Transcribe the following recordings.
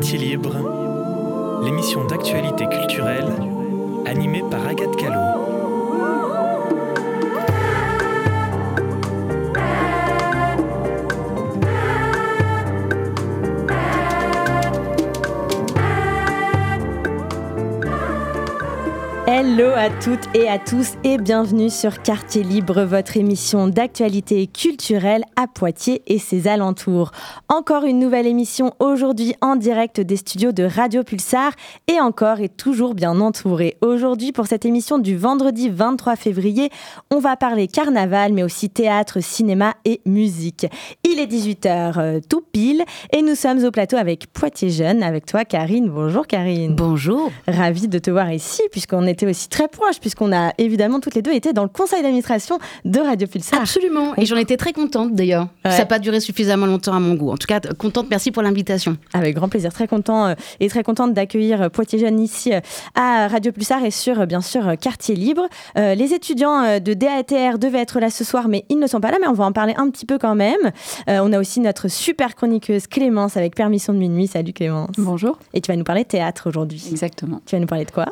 Libre, l'émission d'actualité culturelle animée par Agathe Callot. À toutes et à tous et bienvenue sur Quartier Libre, votre émission d'actualité culturelle à Poitiers et ses alentours. Encore une nouvelle émission aujourd'hui en direct des studios de Radio Pulsar et encore et toujours bien entouré. Aujourd'hui pour cette émission du vendredi 23 février, on va parler carnaval mais aussi théâtre, cinéma et musique. Il est 18h euh, tout pile et nous sommes au plateau avec Poitiers Jeune avec toi Karine. Bonjour Karine. Bonjour. Ravie de te voir ici puisqu'on était aussi très proches, puisqu'on a évidemment toutes les deux été dans le conseil d'administration de Radio Pulsar. Absolument, et j'en étais très contente d'ailleurs. Ça n'a pas duré suffisamment longtemps à mon goût. En tout cas, contente, merci pour l'invitation. Avec grand plaisir, très content euh, et très contente d'accueillir euh, Poitiers Jeunes ici euh, à Radio Pulsar et sur bien sûr Quartier Libre. les étudiants de DATR devaient être là ce soir, mais ils ne sont pas là, mais on va en parler un petit peu quand même. on a aussi notre super chroniqueuse Clémence avec permission de minuit. Salut Clémence. Bonjour. Et tu vas nous parler théâtre aujourd'hui. Exactement. Tu vas nous parler de quoi?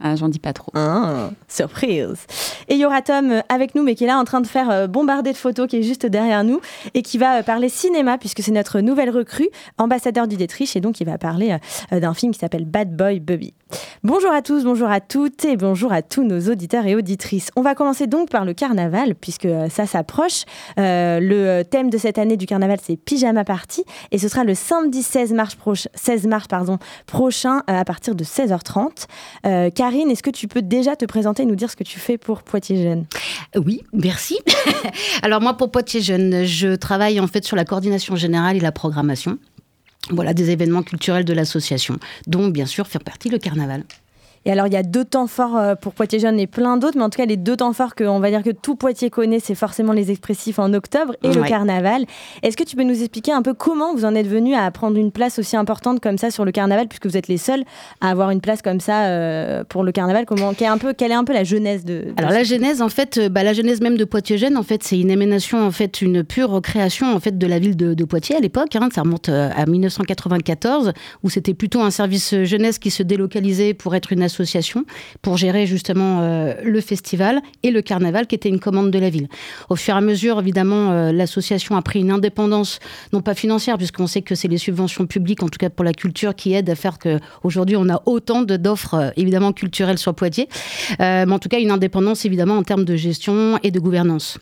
Ah, j'en dis pas trop. Ah, surprise. Et il y aura Tom euh, avec nous, mais qui est là en train de faire euh, bombarder de photos, qui est juste derrière nous, et qui va euh, parler cinéma, puisque c'est notre nouvelle recrue, ambassadeur du Détriche, et donc il va parler d'un film qui s'appelle Bad Boy Bubby. Bonjour à tous, bonjour à toutes, et bonjour à tous nos auditeurs et auditrices. On va commencer donc par le carnaval, puisque ça s'approche. le thème de cette année du carnaval, c'est Pyjama Party, et ce sera le samedi 16 mars, 16 mars pardon, prochain, à partir de 16h30. Karine, est-ce que tu peux déjà te présenter et nous dire ce que tu fais pour Poitiers Jeunes? Oui, merci. Alors moi, pour Poitiers Jeunes, je travaille en fait sur la coordination générale et la programmation. Voilà, des événements culturels de l'association, dont bien sûr faire partie le carnaval. Et alors, il y a deux temps forts euh, pour Poitiers Jeunes et plein d'autres, mais en tout cas, les deux temps forts que, on va dire que tout Poitiers connaît, c'est forcément les expressifs en octobre et le carnaval. Est-ce que tu peux nous expliquer un peu comment vous en êtes venu à prendre une place aussi importante comme ça sur le carnaval, puisque vous êtes les seuls à avoir une place comme ça euh, pour le carnaval? Comment, quelle est, un peu, quelle est un peu la genèse de, Alors, la genèse, en fait, euh, bah, la genèse même de Poitiers Jeunes, en fait, c'est une émanation, en fait, une pure création, en fait, de la ville de, Poitiers à l'époque. Hein. ça remonte à 1994, où c'était plutôt un service jeunesse qui se délocalisait pour être une association pour gérer justement euh, le festival et le carnaval qui était une commande de la ville. Au fur et à mesure, évidemment, euh, l'association a pris une indépendance, non pas financière, puisqu'on sait que c'est les subventions publiques, en tout cas pour la culture, qui aident à faire qu'aujourd'hui on a autant d'offres euh, évidemment culturelles sur Poitiers, mais en tout cas une indépendance évidemment en termes de gestion et de gouvernance.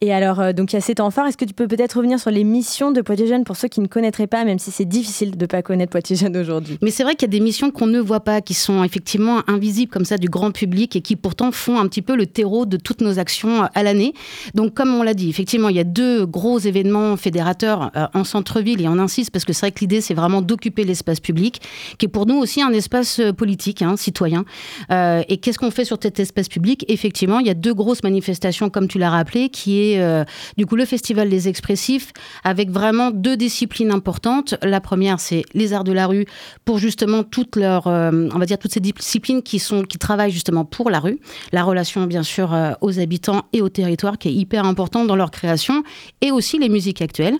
Et alors, euh, donc il y a ces temps forts. Est-ce que tu peux peut-être revenir sur les missions de Poitiers Jeunes pour ceux qui ne connaîtraient pas, même si c'est difficile de ne pas connaître Poitiers Jeunes aujourd'hui? Mais c'est vrai qu'il y a des missions qu'on ne voit pas, qui sont effectivement invisibles comme ça du grand public et qui pourtant font un petit peu le terreau de toutes nos actions euh, à l'année. Donc, comme on l'a dit, effectivement, il y a deux gros événements fédérateurs euh, en centre-ville et on insiste parce que c'est vrai que l'idée, c'est vraiment d'occuper l'espace public, qui est pour nous aussi un espace politique, hein, citoyen. et qu'est-ce qu'on fait sur cet espace public? Effectivement, il y a deux grosses manifestations, comme tu l'as rappelé, qui est euh, du coup le festival des expressifs avec vraiment deux disciplines importantes. La première, c'est les arts de la rue pour justement toutes leurs, euh, on va dire toutes ces disciplines qui sont qui travaillent justement pour la rue, la relation bien sûr euh, aux habitants et au territoire qui est hyper important dans leur création et aussi les musiques actuelles,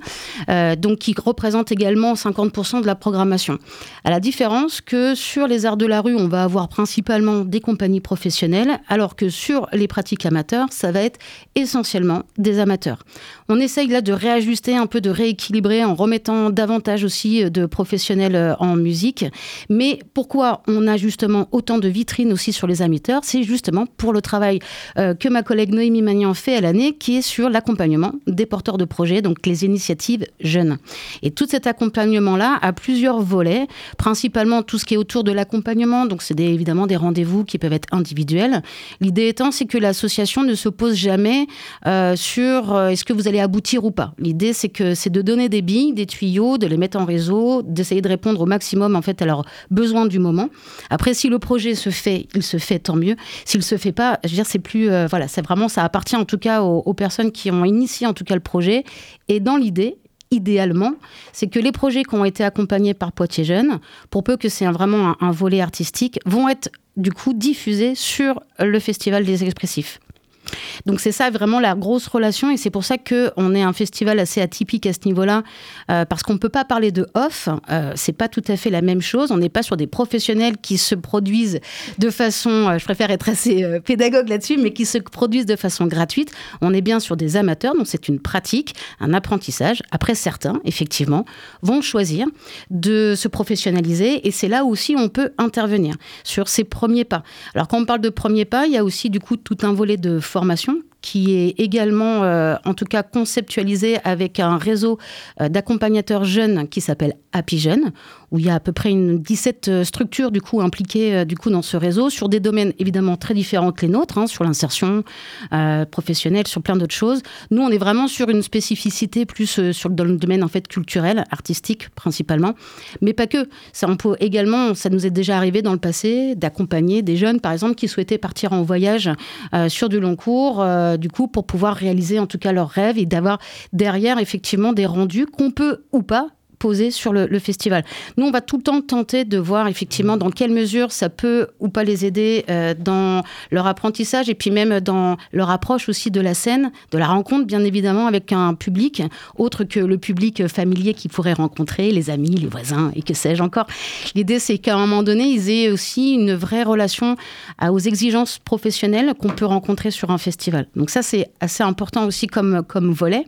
donc qui représentent également 50% de la programmation. À la différence que sur les arts de la rue, on va avoir principalement des compagnies professionnelles, alors que sur les pratiques amateurs, ça va être essentiellement des amateurs. On essaye là de réajuster un peu, de rééquilibrer en remettant davantage aussi euh, de professionnels euh, en musique. Mais pourquoi on a justement autant de vitrines aussi sur les amateurs? C'est justement pour le travail euh, que ma collègue Noémie Magnan fait à l'année, qui est sur l'accompagnement des porteurs de projets, donc les initiatives jeunes. Et tout cet accompagnement-là a plusieurs volets, principalement tout ce qui est autour de l'accompagnement. Donc c'est évidemment des rendez-vous qui peuvent être individuels. L'idée étant, c'est que l'association ne se pose jamais sur euh, est-ce que vous allez aboutir ou pas? L'idée, c'est que c'est de donner des billes, des tuyaux, de les mettre en réseau, d'essayer de répondre au maximum en fait à leurs besoins du moment. Après, si le projet se fait, il se fait, tant mieux. S'il se fait pas, je veux dire, c'est plus euh, voilà, c'est vraiment ça appartient en tout cas aux, personnes qui ont initié en tout cas le projet. Et dans l'idée, idéalement, c'est que les projets qui ont été accompagnés par Poitiers Jeunes, pour peu que c'est vraiment un, volet artistique, vont être du coup diffusés sur le Festival des Expressifs. Donc c'est ça vraiment la grosse relation et c'est pour ça qu'on est un festival assez atypique à ce niveau-là parce qu'on peut pas parler de off. c'est pas tout à fait la même chose. On n'est pas sur des professionnels qui se produisent de façon, je préfère être assez pédagogue là-dessus, mais qui se produisent de façon gratuite. On est bien sur des amateurs, donc c'est une pratique, un apprentissage. Après, certains, effectivement, vont choisir de se professionnaliser et c'est là aussi on peut intervenir sur ces premiers pas. Alors quand on parle de premiers pas, il y a aussi du coup tout un volet de formation formation qui est également, euh, en tout cas, conceptualisé avec un réseau euh, d'accompagnateurs jeunes qui s'appelle Happy Jeunes, où il y a à peu près une 17 euh, structures du coup impliquées du coup dans ce réseau sur des domaines évidemment très différents que les nôtres, hein, sur l'insertion professionnelle, sur plein d'autres choses. Nous, on est vraiment sur une spécificité plus sur dans le domaine en fait culturel, artistique principalement, mais pas que. Ça, on peut également, ça nous est déjà arrivé dans le passé d'accompagner des jeunes, par exemple, qui souhaitaient partir en voyage sur du long cours euh, du coup, pour pouvoir réaliser en tout cas leurs rêves et d'avoir derrière effectivement des rendus qu'on peut ou pas sur le, festival. Nous, on va tout le temps tenter de voir effectivement dans quelle mesure ça peut ou pas les aider euh, dans leur apprentissage et puis même dans leur approche aussi de la scène, de la rencontre, bien évidemment, avec un public autre que le public familier qu'ils pourraient rencontrer, les amis, les voisins et que sais-je encore. L'idée, c'est qu'à un moment donné, ils aient aussi une vraie relation aux exigences professionnelles qu'on peut rencontrer sur un festival. Donc ça, c'est assez important aussi comme, comme volet.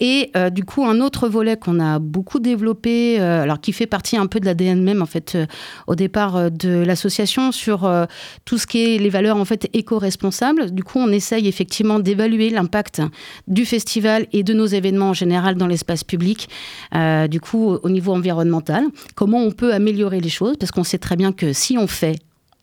Et euh, du coup, un autre volet qu'on a beaucoup développé, euh, alors qui fait partie un peu de l'ADN même en fait euh, au départ euh, de l'association sur tout ce qui est les valeurs en fait éco-responsables. Du coup, on essaye effectivement d'évaluer l'impact du festival et de nos événements en général dans l'espace public. du coup, au niveau environnemental, comment on peut améliorer les choses? Parce qu'on sait très bien que si on fait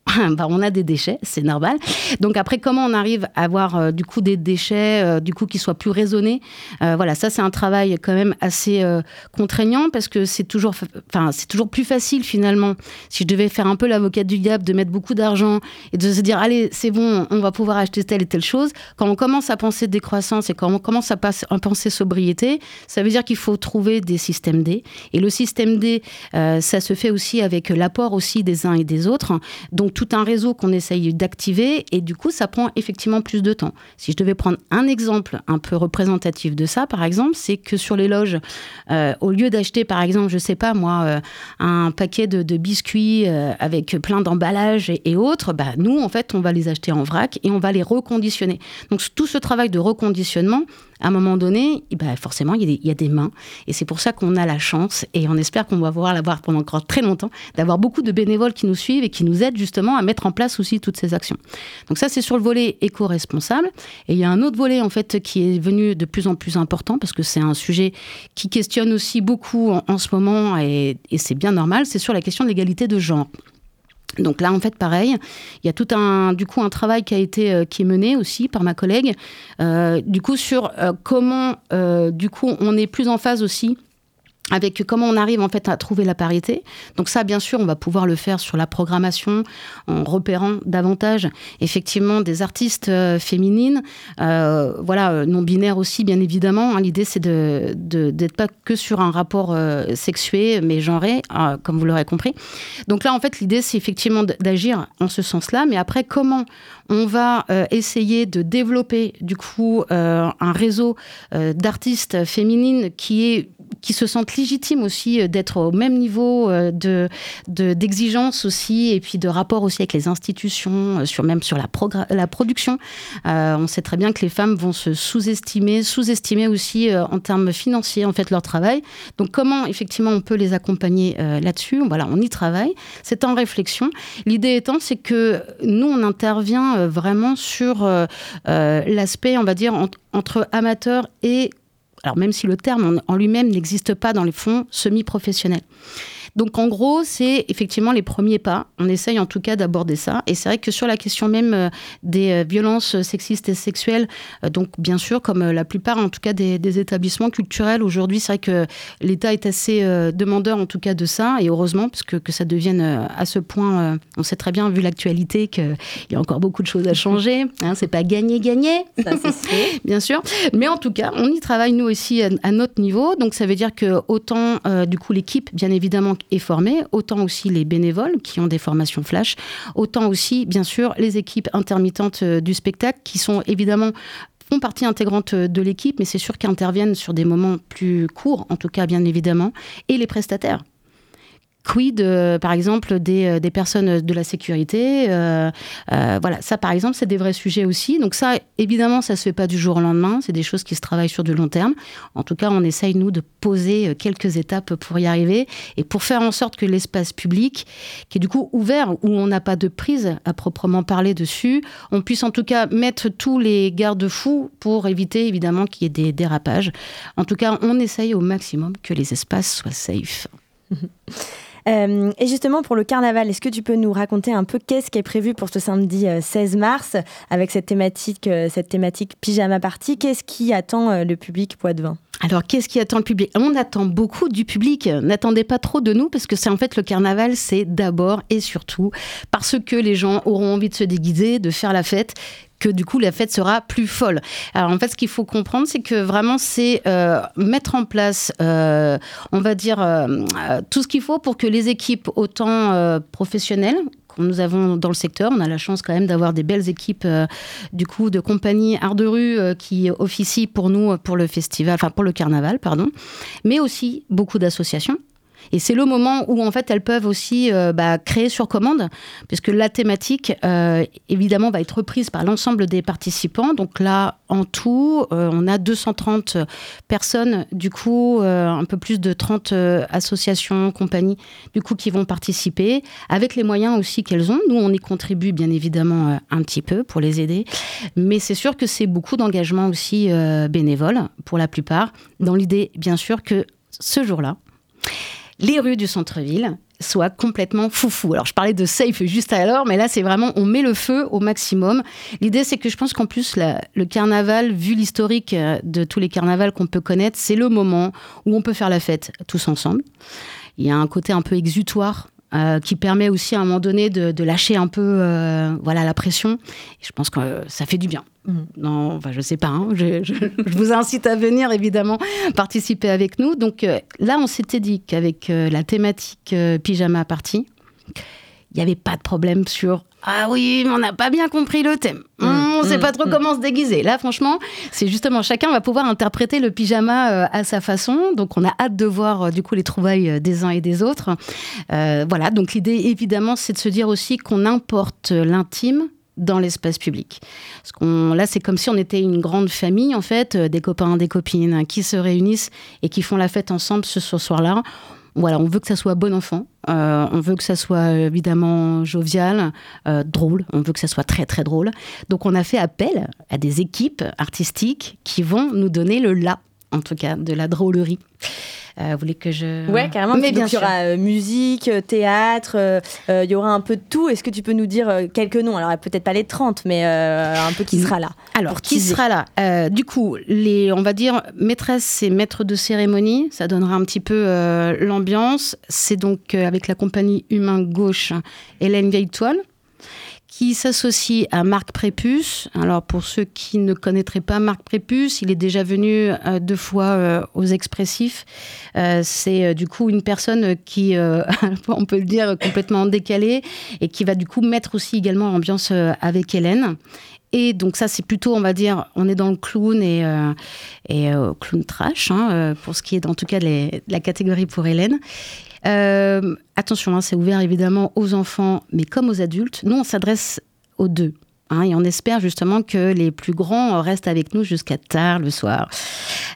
bah, on a des déchets, c'est normal. Donc après, comment on arrive à avoir euh, du coup des déchets euh, du coup qui soient plus raisonnés euh, Voilà, ça c'est un travail quand même assez contraignant parce que c'est toujours, enfin c'est toujours plus facile finalement. Si je devais faire un peu l'avocat du diable, de mettre beaucoup d'argent et de se dire allez c'est bon, on va pouvoir acheter telle et telle chose. Quand on commence à penser décroissance et quand on commence à, à penser sobriété, ça veut dire qu'il faut trouver des systèmes D. Et le système D, ça se fait aussi avec l'apport aussi des uns et des autres. Donc tout un réseau qu'on essaye d'activer et du coup, ça prend effectivement plus de temps. Si je devais prendre un exemple un peu représentatif de ça, par exemple, c'est que sur les loges, euh, au lieu d'acheter, par exemple, je sais pas moi, euh, un paquet de, biscuits euh, avec plein d'emballages et, autres, bah, nous, en fait, on va les acheter en vrac et on va les reconditionner. Donc tout ce travail de reconditionnement, à un moment donné, ben, forcément, il y, a des, mains. Et c'est pour ça qu'on a la chance, et on espère qu'on va pouvoir l'avoir pendant encore très longtemps, d'avoir beaucoup de bénévoles qui nous suivent et qui nous aident justement à mettre en place aussi toutes ces actions. Donc ça, c'est sur le volet éco-responsable. Et il y a un autre volet, en fait, qui est venu de plus en plus important, parce que c'est un sujet qui questionne aussi beaucoup en, ce moment, et c'est bien normal, c'est sur la question de l'égalité de genre. Donc là, en fait, pareil, il y a tout un, du coup, un travail qui a été, euh, qui est mené aussi par ma collègue, euh, du coup, sur euh, comment, du coup, on est plus en phase aussi avec comment on arrive en fait à trouver la parité. Donc ça, bien sûr, on va pouvoir le faire sur la programmation en repérant davantage effectivement des artistes euh, féminines, euh, voilà, euh, non binaires aussi, bien évidemment. Hein. L'idée, c'est de d'être pas que sur un rapport sexué, mais genré, comme vous l'aurez compris. Donc là, en fait, l'idée, c'est effectivement d'agir en ce sens-là. Mais après, comment on va essayer de développer du coup un réseau d'artistes féminines qui est qui se sentent légitimes aussi euh, d'être au même niveau euh, de d'exigence aussi et puis de rapport aussi avec les institutions, euh, sur même sur la, la production. on sait très bien que les femmes vont se sous-estimer, sous-estimer aussi en termes financiers en fait leur travail. Donc comment effectivement on peut les accompagner là-dessus? Voilà, on y travaille. C'est en réflexion. L'idée étant, c'est que nous on intervient vraiment sur l'aspect, on va dire, entre amateurs et alors même si le terme en, lui-même n'existe pas dans les fonds semi-professionnels. Donc en gros, c'est effectivement les premiers pas. On essaye en tout cas d'aborder ça. Et c'est vrai que sur la question même euh, des euh, violences sexistes et sexuelles, euh, donc bien sûr, comme la plupart en tout cas des, établissements culturels aujourd'hui, c'est vrai que l'État est assez demandeur en tout cas de ça. Et heureusement, parce que, que ça devienne à ce point, on sait très bien vu l'actualité qu'il y a encore beaucoup de choses à changer. Hein, c'est pas gagner gagner, ça c'est bien sûr. Mais en tout cas, on y travaille nous aussi à, notre niveau. Donc ça veut dire que autant du coup l'équipe, bien évidemment, est formé, autant aussi les bénévoles qui ont des formations flash, autant aussi, bien sûr, les équipes intermittentes du spectacle qui sont évidemment font partie intégrante de l'équipe, mais c'est sûr qu'ils interviennent sur des moments plus courts, en tout cas bien évidemment, et les prestataires Quid, euh, par exemple, des, euh, des, personnes de la sécurité euh, Voilà, ça, par exemple, c'est des vrais sujets aussi. Donc ça, évidemment, ça se fait pas du jour au lendemain. C'est des choses qui se travaillent sur du long terme. En tout cas, on essaye, nous, de poser quelques étapes pour y arriver et pour faire en sorte que l'espace public, qui est du coup ouvert, où on n'a pas de prise à proprement parler dessus, on puisse en tout cas mettre tous les garde-fous pour éviter, évidemment, qu'il y ait des dérapages. En tout cas, on essaye au maximum que les espaces soient safe. Euh, et justement, pour le carnaval, est-ce que tu peux nous raconter un peu qu'est-ce qui est prévu pour ce samedi 16 euh, mars avec cette thématique, euh, cette pyjama party? Qu'est-ce qui attend le public Poitvin alors, qu'est-ce qui attend le public? On attend beaucoup du public. N'attendez pas trop de nous, parce que c'est en fait le carnaval, c'est d'abord et surtout parce que les gens auront envie de se déguiser, de faire la fête que du coup la fête sera plus folle. Alors en fait, ce qu'il faut comprendre, c'est que vraiment c'est euh, mettre en place, euh, on va dire, euh, tout ce qu'il faut pour que les équipes, autant professionnelles nous avons dans le secteur, on a la chance quand même d'avoir des belles équipes du coup de compagnies art rue qui officient pour nous pour le festival, pour le carnaval, pardon, mais aussi beaucoup d'associations et c'est le moment où en fait elles peuvent aussi euh, bah, créer sur commande, puisque la thématique euh, évidemment va être reprise par l'ensemble des participants. Donc là, en tout, euh, on a 230 personnes, du coup, un peu plus de 30 associations, compagnies, du coup, qui vont participer, avec les moyens aussi qu'elles ont. Nous, on y contribue bien évidemment un petit peu pour les aider, mais c'est sûr que c'est beaucoup d'engagement aussi bénévole pour la plupart, dans l'idée bien sûr que ce jour-là, les rues du centre-ville soient complètement foufou. Alors je parlais de safe juste alors, mais là c'est vraiment on met le feu au maximum. L'idée c'est que je pense qu'en plus le carnaval, vu l'historique euh, de tous les carnavals qu'on peut connaître, c'est le moment où on peut faire la fête tous ensemble. Il y a un côté un peu exutoire euh, qui permet aussi à un moment donné de, lâcher un peu euh, voilà, la pression. Et je pense que ça fait du bien. Mm. Non, enfin, je sais pas. Hein. Je, vous incite à venir évidemment participer avec nous. Donc euh, là, on s'était dit qu'avec la thématique pyjama party, il n'y avait pas de problème sur ah oui, mais on n'a pas bien compris le thème. Mm, on ne sait mm, pas trop mm. comment se déguiser. Là, franchement, c'est justement chacun va pouvoir interpréter le pyjama euh, à sa façon. Donc, on a hâte de voir euh, du coup les trouvailles euh, des uns et des autres. voilà. Donc, l'idée évidemment, c'est de se dire aussi qu'on importe l'intime dans l'espace public. Parce qu'on, là, c'est comme si on était une grande famille, en fait, des copains, des copines qui se réunissent et qui font la fête ensemble ce soir-là. Voilà, on veut que ça soit bon enfant, euh, on veut que ça soit évidemment jovial, euh, drôle, on veut que ça soit très très drôle. Donc on a fait appel à des équipes artistiques qui vont nous donner le là, en tout cas, de la drôlerie. Euh, vous voulez que je... Ouais, carrément. Mais bien sûr. Il y aura euh, musique, euh, théâtre, il y aura un peu de tout. Est-ce que tu peux nous dire quelques noms? Alors, peut-être pas les 30, mais un peu qui sera là Alors, qui sera là? Du coup, les, on va dire maîtresse et maître de cérémonie, ça donnera un petit peu l'ambiance. C'est donc avec la compagnie Humain Gauche, Hélène Gaitoile qui s'associe à Marc Prépuce. Alors pour ceux qui ne connaîtraient pas Marc Prépuce, il est déjà venu euh, deux fois euh, aux expressifs. Euh, c'est du coup une personne qui, on peut le dire, complètement décalée et qui va du coup mettre aussi également ambiance avec Hélène. Et donc ça, c'est plutôt, on va dire, on est dans le clown et, et clown trash, hein, pour ce qui est en tout cas de la catégorie pour Hélène. Euh, attention, hein, c'est ouvert évidemment aux enfants, mais comme aux adultes. Nous, on s'adresse aux deux. Hein, et on espère justement que les plus grands restent avec nous jusqu'à tard le soir.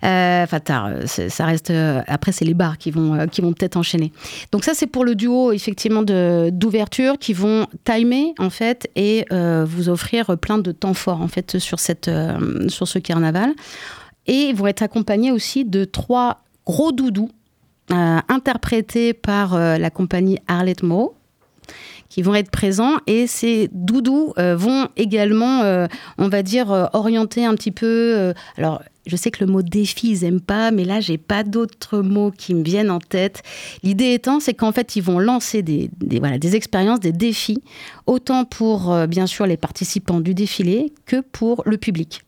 Euh, enfin tard, ça reste. Euh, après, c'est les bars qui vont vont peut-être enchaîner. Donc ça, c'est pour le duo effectivement d'ouverture qui vont timer en fait et vous offrir plein de temps forts en fait sur cette sur ce carnaval. Et ils vont être accompagnés aussi de trois gros doudous euh, interprétés par euh, la compagnie Arlette Moreau qui vont être présents et ces doudous euh, vont également, on va dire, orienter un petit peu. alors, je sais que le mot défi, ils n'aiment pas, mais là, j'ai pas d'autres mots qui me viennent en tête. L'idée étant, c'est qu'en fait, ils vont lancer des, voilà, des expériences, des défis, autant pour, bien sûr, les participants du défilé que pour le public.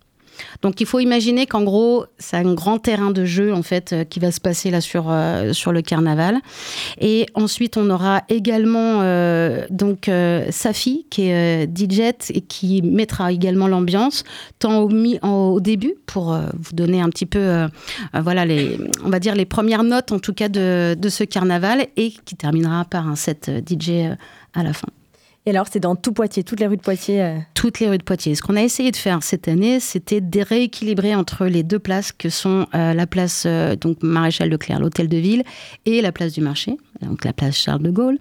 Donc il faut imaginer qu'en gros, c'est un grand terrain de jeu en fait euh, qui va se passer là sur, euh, sur le carnaval. Et ensuite, on aura également euh, donc Safi qui est DJ et qui mettra également l'ambiance tant au, au, début pour vous donner un petit peu voilà les on va dire les premières notes en tout cas de, de ce carnaval et qui terminera par un set DJ à la fin. Et alors, c'est dans tout Poitiers, toutes les rues de Poitiers euh Toutes les rues de Poitiers. Ce qu'on a essayé de faire cette année, c'était de rééquilibrer entre les deux places que sont euh, la place euh, donc Maréchal Leclerc, l'hôtel de ville, et la place du marché, donc la place Charles de Gaulle.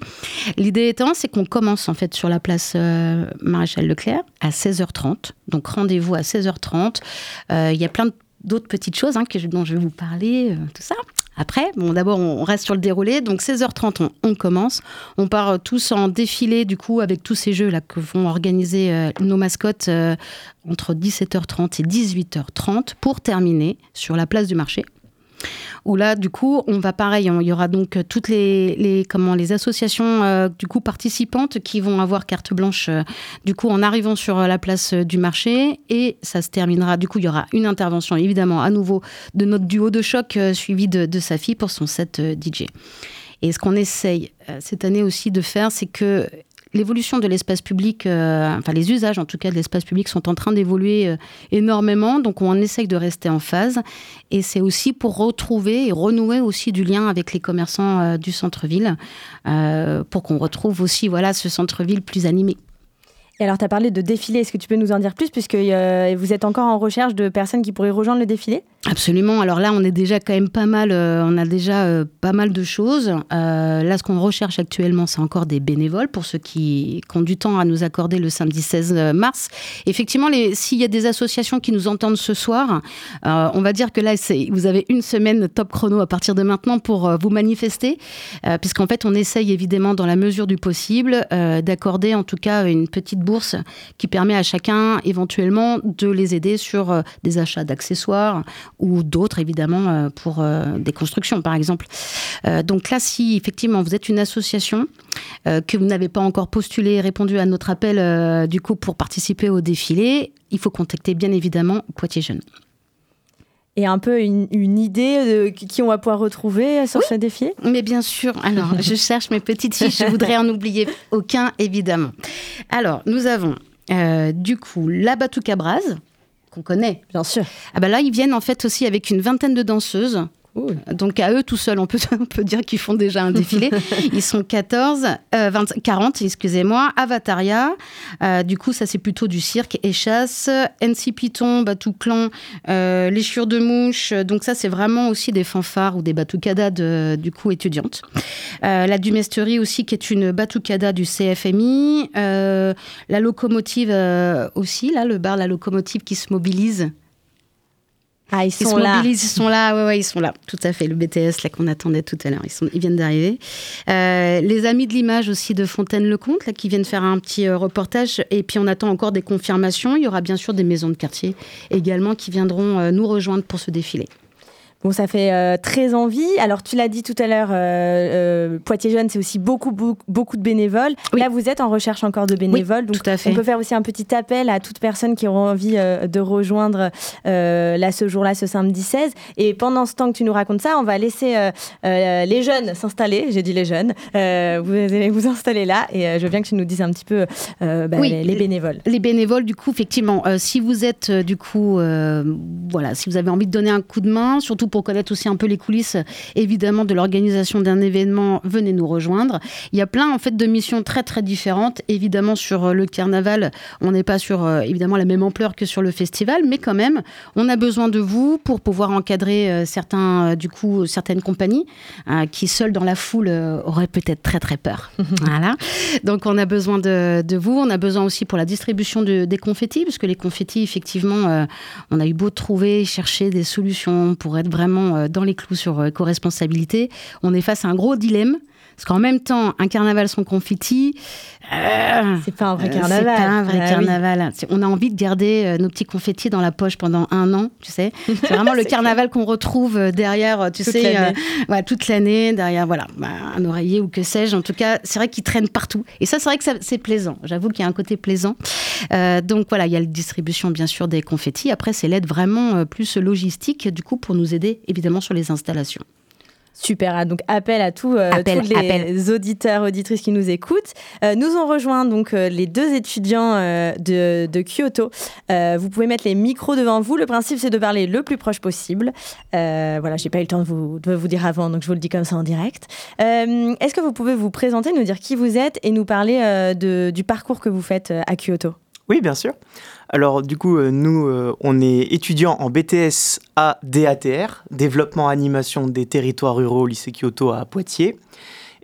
L'idée étant, c'est qu'on commence en fait sur la place Maréchal Leclerc à 16h30. Donc rendez-vous à 16h30. Il y a plein d'autres petites choses hein, dont je vais vous parler, tout ça. Après, bon, d'abord, on reste sur le déroulé. Donc, 16h30, on, commence. On part euh, tous en défilé, du coup, avec tous ces jeux-là que vont organiser euh, nos mascottes euh, entre 17h30 et 18h30 pour terminer sur la place du marché où là, du coup, on va pareil, il y aura donc euh, toutes les, les comment, les associations euh, du coup participantes qui vont avoir carte blanche, euh, du coup, en arrivant sur la place du marché. Et ça se terminera, du coup, il y aura une intervention, évidemment, à nouveau, de notre duo de choc suivi de, de sa fille pour son set DJ. Et ce qu'on essaye cette année aussi de faire, c'est que l'évolution de l'espace public, euh, enfin les usages en tout cas de l'espace public sont en train d'évoluer euh, énormément, donc on essaye de rester en phase. Et c'est aussi pour retrouver et renouer aussi du lien avec les commerçants euh, du centre-ville, pour qu'on retrouve aussi voilà ce centre-ville plus animé. Et alors, tu as parlé de défilé. Est-ce que tu peux nous en dire plus, puisque vous êtes encore en recherche de personnes qui pourraient rejoindre le défilé? Absolument. Alors là, on est déjà quand même pas mal, euh, on a déjà euh, pas mal de choses. Euh, là, ce qu'on recherche actuellement, c'est encore des bénévoles pour ceux qui, ont du temps à nous accorder le samedi 16 mars. Effectivement, s'il y a des associations qui nous entendent ce soir, on va dire que là, vous avez une semaine top chrono à partir de maintenant pour vous manifester, puisqu'en fait, on essaye évidemment, dans la mesure du possible, d'accorder en tout cas une petite bourse qui permet à chacun éventuellement de les aider sur des achats d'accessoires ou d'autres évidemment euh, pour euh, des constructions par exemple. Euh, donc là, si effectivement vous êtes une association, que vous n'avez pas encore postulé et répondu à notre appel du coup pour participer au défilé, il faut contacter bien évidemment Poitiers Jeunes. Et un peu une, idée de qui on va pouvoir retrouver sur ce défilé? Mais bien sûr. Alors, je cherche mes petites fiches. Je voudrais en oublier aucun, évidemment. Alors, nous avons du coup la Batouka Brase, qu'on connaît. Bien sûr. Ah bah là, ils viennent en fait aussi avec une vingtaine de danseuses donc à eux tout seuls, on peut, on peut dire qu'ils font déjà un défilé. Ils sont 14, 40, excusez-moi, Avataria. Euh, du coup, ça c'est plutôt du cirque et chasse. NC Python, Batouclan, euh, Les Chures de Mouche. Donc ça c'est vraiment aussi des fanfares ou des batucadas du coup étudiantes. Euh, la Dumesterie aussi qui est une batucada du CFMI. Euh, la locomotive aussi, là le bar La Locomotive qui se mobilise ah, ils sont là. ils sont là, ouais, ouais, ils sont là. Tout à fait. Le BTS là qu'on attendait tout à l'heure, ils, sont, ils viennent d'arriver. Euh, les amis de l'image aussi de Fontaine-le-Comte, là, qui viennent faire un petit euh, reportage. Et puis on attend encore des confirmations. Il y aura bien sûr des maisons de quartier également qui viendront euh, nous rejoindre pour ce défilé. Bon, ça fait euh, très envie. Alors, tu l'as dit tout à l'heure, euh, euh, Poitiers Jeunes, c'est aussi beaucoup, beaucoup, de bénévoles. Là, vous êtes en recherche encore de bénévoles. donc, tout à fait. on peut faire aussi un petit appel à toute personne qui aura envie de rejoindre là, ce jour-là, ce samedi 16. Et pendant ce temps que tu nous racontes ça, on va laisser les jeunes s'installer. J'ai dit les jeunes. vous allez vous installer là. Et je veux bien que tu nous dises un petit peu bah, les, bénévoles. Les bénévoles, du coup, effectivement, si vous êtes, du coup, voilà, si vous avez envie de donner un coup de main, surtout pour connaître aussi un peu les coulisses, évidemment, de l'organisation d'un événement, venez nous rejoindre. Il y a plein, en fait, de missions très, très différentes. Évidemment, sur euh, le carnaval, on n'est pas sur, euh, évidemment, la même ampleur que sur le festival, mais quand même, on a besoin de vous pour pouvoir encadrer euh, certains, du coup, certaines compagnies qui, seules dans la foule, auraient peut-être très, très peur. voilà. Donc, on a besoin de, de, vous. On a besoin aussi pour la distribution de, des confettis, parce que les confettis, effectivement, on a eu beau trouver, chercher des solutions pour être vraiment vraiment euh, dans les clous sur euh, co-responsabilité. On est face à un gros dilemme. Parce qu'en même temps, un carnaval sans confetti, euh, c'est pas un vrai carnaval. C'est pas un vrai ah carnaval. On a envie de garder euh, nos petits confettis dans la poche pendant un an, tu sais. C'est vraiment le carnaval qu'on retrouve euh, derrière, tu toute sais, toute l'année, derrière, voilà, bah, un oreiller ou que sais-je. En tout cas, c'est vrai qu'ils traînent partout. Et ça, c'est vrai que c'est plaisant. J'avoue qu'il y a un côté plaisant. donc voilà, il y a la distribution, bien sûr, des confettis. Après, c'est l'aide vraiment plus logistique, du coup, pour nous aider, évidemment, sur les installations. Super, ah, donc appel à tous, euh, les auditeurs, auditrices qui nous écoutent. Euh, nous ont rejoint donc euh, les deux étudiants de, de, Kyoto. vous pouvez mettre les micros devant vous. Le principe, c'est de parler le plus proche possible. voilà, j'ai pas eu le temps de vous, de vous dire avant, donc je vous le dis comme ça en direct. Est-ce que vous pouvez vous présenter, nous dire qui vous êtes et nous parler de, du parcours que vous faites à Kyoto? Oui, bien sûr. Alors du coup, euh, nous, euh, on est étudiants en BTS à DATR, Développement Animation des territoires ruraux au lycée Kyoto à Poitiers.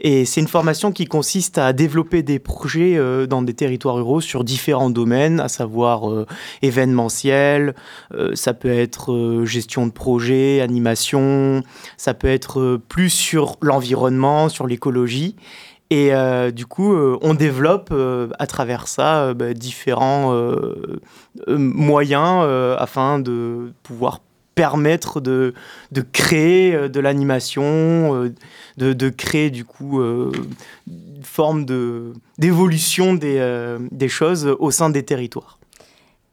Et c'est une formation qui consiste à développer des projets euh, dans des territoires ruraux sur différents domaines, à savoir événementiel, ça peut être gestion de projet, animation, ça peut être plus sur l'environnement, sur l'écologie. Et euh, du coup, euh, on développe euh, à travers ça bah, différents moyens afin de pouvoir permettre de, créer de l'animation, de, créer du coup une forme d'évolution des choses au sein des territoires.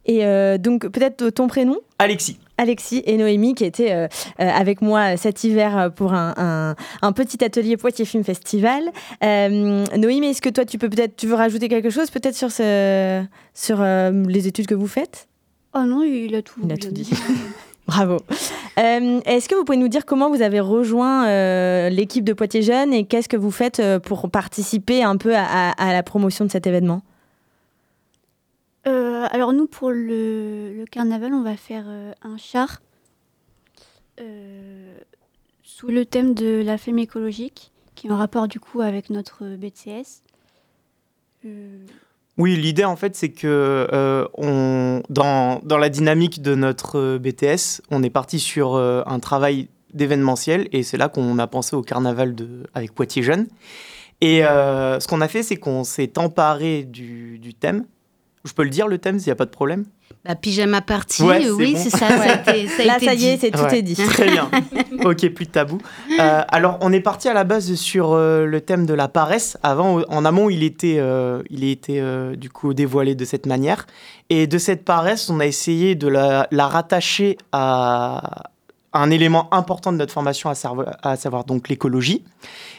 Et donc peut-être ton prénom? Alexis. Alexis et Noémie qui étaient euh, euh, avec moi cet hiver pour un, petit atelier Poitiers Film Festival. Euh, Noémie, est-ce que toi tu peux peut-être tu veux rajouter quelque chose peut-être sur ce, sur les études que vous faites? Oh non, il a tout, il a tout dit. Bravo. est-ce que vous pouvez nous dire comment vous avez rejoint l'équipe de Poitiers Jeunes et qu'est-ce que vous faites pour participer un peu à la promotion de cet événement? Euh, alors nous, pour le, carnaval, on va faire euh, un char euh, sous le thème de la femme écologique, qui est en rapport du coup avec notre BTS. Oui, l'idée en fait, c'est que dans, dans, la dynamique de notre BTS, on est parti sur un travail d'événementiel et c'est là qu'on a pensé au carnaval avec Poitiers Jeunes. Et ce qu'on a fait, c'est qu'on s'est emparé du thème je peux le dire le thème s'il n'y a pas de problème bah, Pyjama party, oui, c'est ça. ça, Là, ça y est, c'est tout est dit. Très bien. ok, plus de tabou. Euh, alors, on est parti à la base sur euh, le thème de la paresse. Avant, en amont, il était, euh, il était du coup dévoilé de cette manière. Et de cette paresse, on a essayé de la, la rattacher à, un élément important de notre formation, à savoir, donc l'écologie.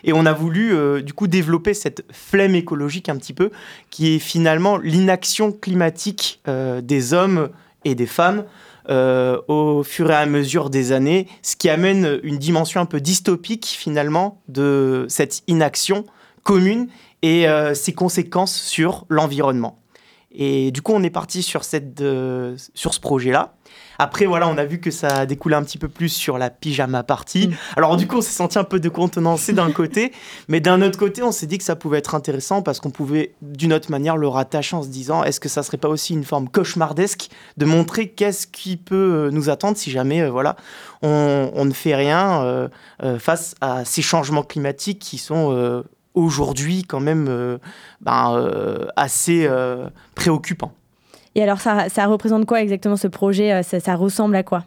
Et on a voulu euh, du coup développer cette flemme écologique un petit peu, qui est finalement l'inaction climatique euh, des hommes et des femmes euh, au fur et à mesure des années, ce qui amène une dimension un peu dystopique finalement de cette inaction commune et ses conséquences sur l'environnement. Et du coup, on est parti sur, cette, sur ce projet-là. Après, voilà, on a vu que ça a découlé un petit peu plus sur la pyjama party. Mm. Alors, du coup, on s'est senti un peu décontenancé d'un côté, mais d'un autre côté, on s'est dit que ça pouvait être intéressant parce qu'on pouvait, d'une autre manière, le rattacher en se disant est-ce que ça serait pas aussi une forme cauchemardesque de montrer qu'est-ce qui peut euh, nous attendre si jamais, euh, voilà, on, ne fait rien euh, face à ces changements climatiques qui sont aujourd'hui quand même ben, assez préoccupants. Et alors, ça, ça, représente quoi exactement ce projet euh, ça, ressemble à quoi?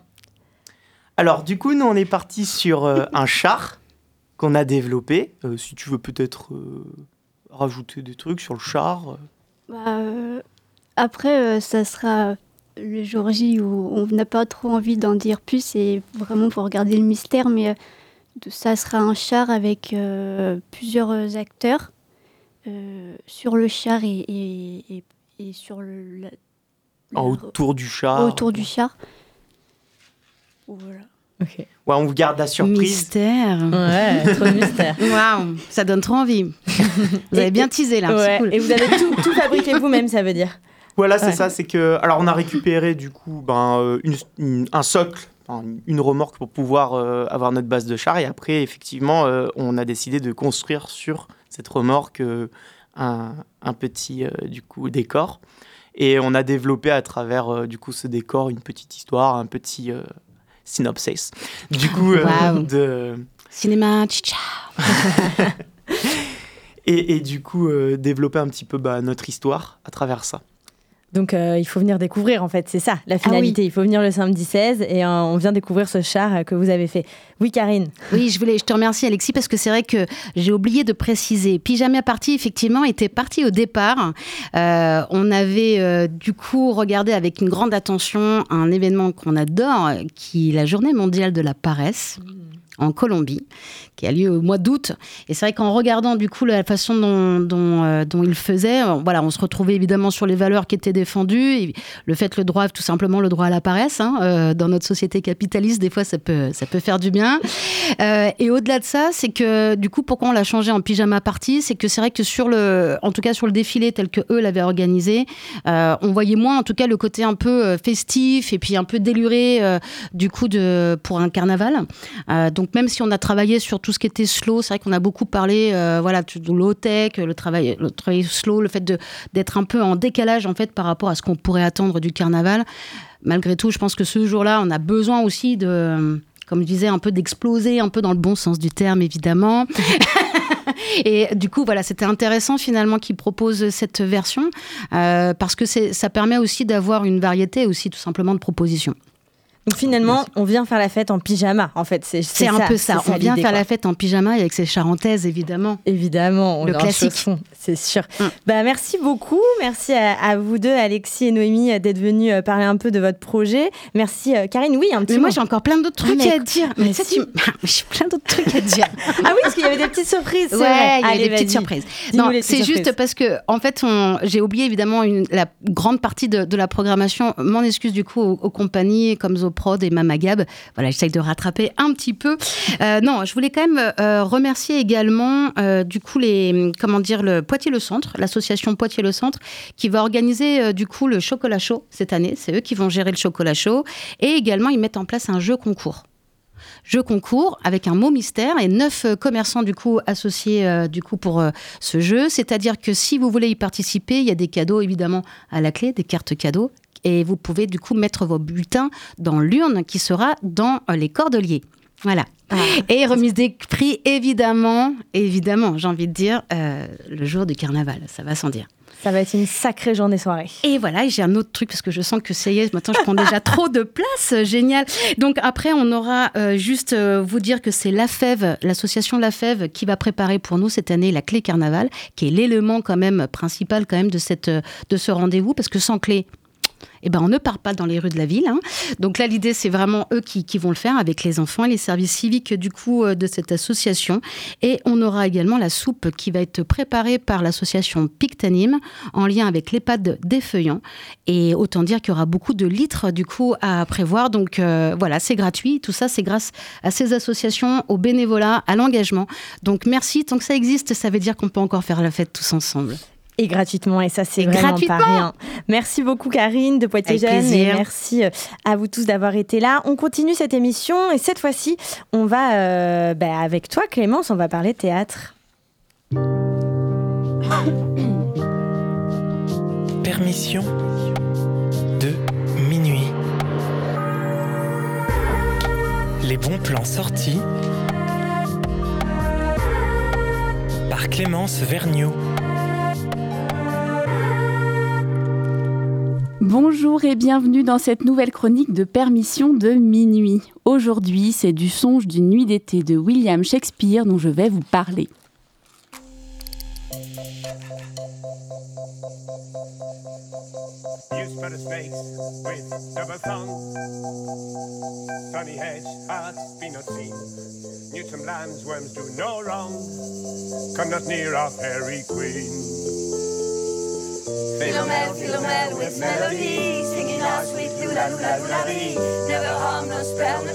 Alors, du coup, nous, on est parti sur euh, un char qu'on a développé. Euh, si tu veux peut-être rajouter des trucs sur le char. Bah, après, ça sera le jour J où on n'a pas trop envie d'en dire plus. C'est vraiment pour garder le mystère. Mais ça sera un char avec plusieurs acteurs sur le char et, et, et sur le, autour du char. Autour du char. Voilà. Ouais, on vous garde la surprise. Mystère. Ouais, trop de mystère. Waouh, ça donne trop envie. Vous avez bien teasé là. Et vous avez tout, tout fabriqué vous-même, ça veut dire. Voilà, c'est ça. C'est que, alors, on a récupéré du coup ben, euh, une, un socle, une remorque pour pouvoir euh, avoir notre base de char. Et après, effectivement, euh, on a décidé de construire sur cette remorque un, un, petit du coup décor. Et on a développé à travers euh, du coup ce décor une petite histoire, un petit euh, synopsis. Du coup, euh, de cinéma, ciao. et, du coup développer un petit peu bah, notre histoire à travers ça. Donc euh, il faut venir découvrir en fait, c'est ça la ah finalité. Il faut venir le samedi 16 et euh, on vient découvrir ce char euh, que vous avez fait. Oui Karine. Oui, je voulais, je te remercie Alexis parce que c'est vrai que j'ai oublié de préciser. Pyjama Party effectivement était parti au départ. on avait du coup regardé avec une grande attention un événement qu'on adore, qui est la Journée mondiale de la paresse. En Colombie, qui a lieu au mois d'août. Et c'est vrai qu'en regardant du coup la façon dont, dont, euh, euh, voilà, on se retrouvait évidemment sur les valeurs qui étaient défendues. le fait, le droit, tout simplement le droit à la paresse, hein, euh, dans notre société capitaliste, des fois ça peut, faire du bien. et au-delà de ça, c'est que du coup, pourquoi on l'a changé en pyjama party, c'est que c'est vrai que sur le, en tout cas sur le défilé tel que eux l'avaient organisé, on voyait moins, en tout cas, le côté un peu festif et puis un peu déluré du coup pour un carnaval. donc même si on a travaillé sur tout tout ce qui était slow. C'est vrai qu'on a beaucoup parlé, euh, voilà, de low tech, le travail, le travail slow, le fait d'être un peu en décalage en fait par rapport à ce qu'on pourrait attendre du carnaval. Malgré tout, je pense que ce jour-là, on a besoin aussi de, comme je disais, un peu d'exploser, un peu dans le bon sens du terme, évidemment. Et du coup, voilà, c'était intéressant finalement qu'ils proposent cette version euh, parce que ça permet aussi d'avoir une variété aussi tout simplement de propositions. Donc finalement, on vient faire la fête en pyjama, en fait. C'est un peu ça. On vient faire la fête en pyjama avec ses charentaises, évidemment. Évidemment, le classique. C'est sûr. Mm. Bah, merci beaucoup. Merci à, vous deux, Alexis et Noémie, d'être venus euh, parler un peu de votre projet. Merci, euh, Karine. Oui, un petit Mais moi, j'ai encore plein d'autres trucs à dire. Mais, j'ai plein d'autres trucs à dire. ah oui, parce qu'il y avait des petites surprises. Ouais, il y avait des petites surprises. Non, c'est juste parce que, en fait, j'ai oublié évidemment une, la grande partie de, la programmation. Mon excuse du coup aux, compagnies comme Zop Prod et Mamagab. Voilà, j'essaye de rattraper un petit peu. Euh, non, je voulais quand même euh, remercier également, euh, du coup, les, comment dire, le Poitiers-le Centre, l'association Poitiers-le Centre, qui va organiser, du coup, le chocolat chaud cette année. C'est eux qui vont gérer le chocolat chaud. Et également, ils mettent en place un jeu concours jeu concours avec un mot mystère et neuf commerçants du coup associés du coup pour ce jeu. C'est-à-dire que si vous voulez y participer, il y a des cadeaux évidemment à la clé, des cartes cadeaux et vous pouvez du coup mettre vos bulletins dans l'urne qui sera dans euh, les cordeliers. Voilà. Ah. Et remise des prix, évidemment, évidemment, j'ai envie de dire, euh, le jour du carnaval, ça va sans dire. Ça va être une sacrée journée soirée. Et voilà, j'ai un autre truc parce que je sens que ça y est, maintenant je prends déjà trop de place, génial. Donc après, on aura euh, juste vous dire que c'est la Fève, l'association La Fève, qui va préparer pour nous cette année la clé carnaval, qui est l'élément quand même principal quand même de cette de ce rendez-vous, parce que sans clé, eh ben, on ne part pas dans les rues de la ville. Hein. Donc là, l'idée, c'est vraiment eux qui, vont le faire avec les enfants et les services civiques du coup euh, de cette association. Et on aura également la soupe qui va être préparée par l'association Pictanim en lien avec l'EHPAD des Feuillants. Et autant dire qu'il y aura beaucoup de litres du coup à prévoir. Donc euh, voilà, c'est gratuit. Tout ça, c'est grâce à ces associations, au bénévolat, à l'engagement. Donc merci. Tant que ça existe, ça veut dire qu'on peut encore faire la fête tous ensemble et gratuitement. Et ça, c'est vraiment pas rien. Merci beaucoup, Karine de Poitiers Jeunes. Et merci euh, à vous tous d'avoir été là. On continue cette émission et cette fois-ci, on va, euh, bah, avec toi, Clémence, on va parler théâtre. Permission de minuit. Les bons plans sortis par Clémence Vergniaud. Bonjour et bienvenue dans cette nouvelle chronique de Permission de minuit. Aujourd'hui, c'est du songe d'une nuit d'été de William Shakespeare dont je vais vous parler. Philomel, Philomel with melody, singing our sweet lula lula lula Never harm, no spell, no.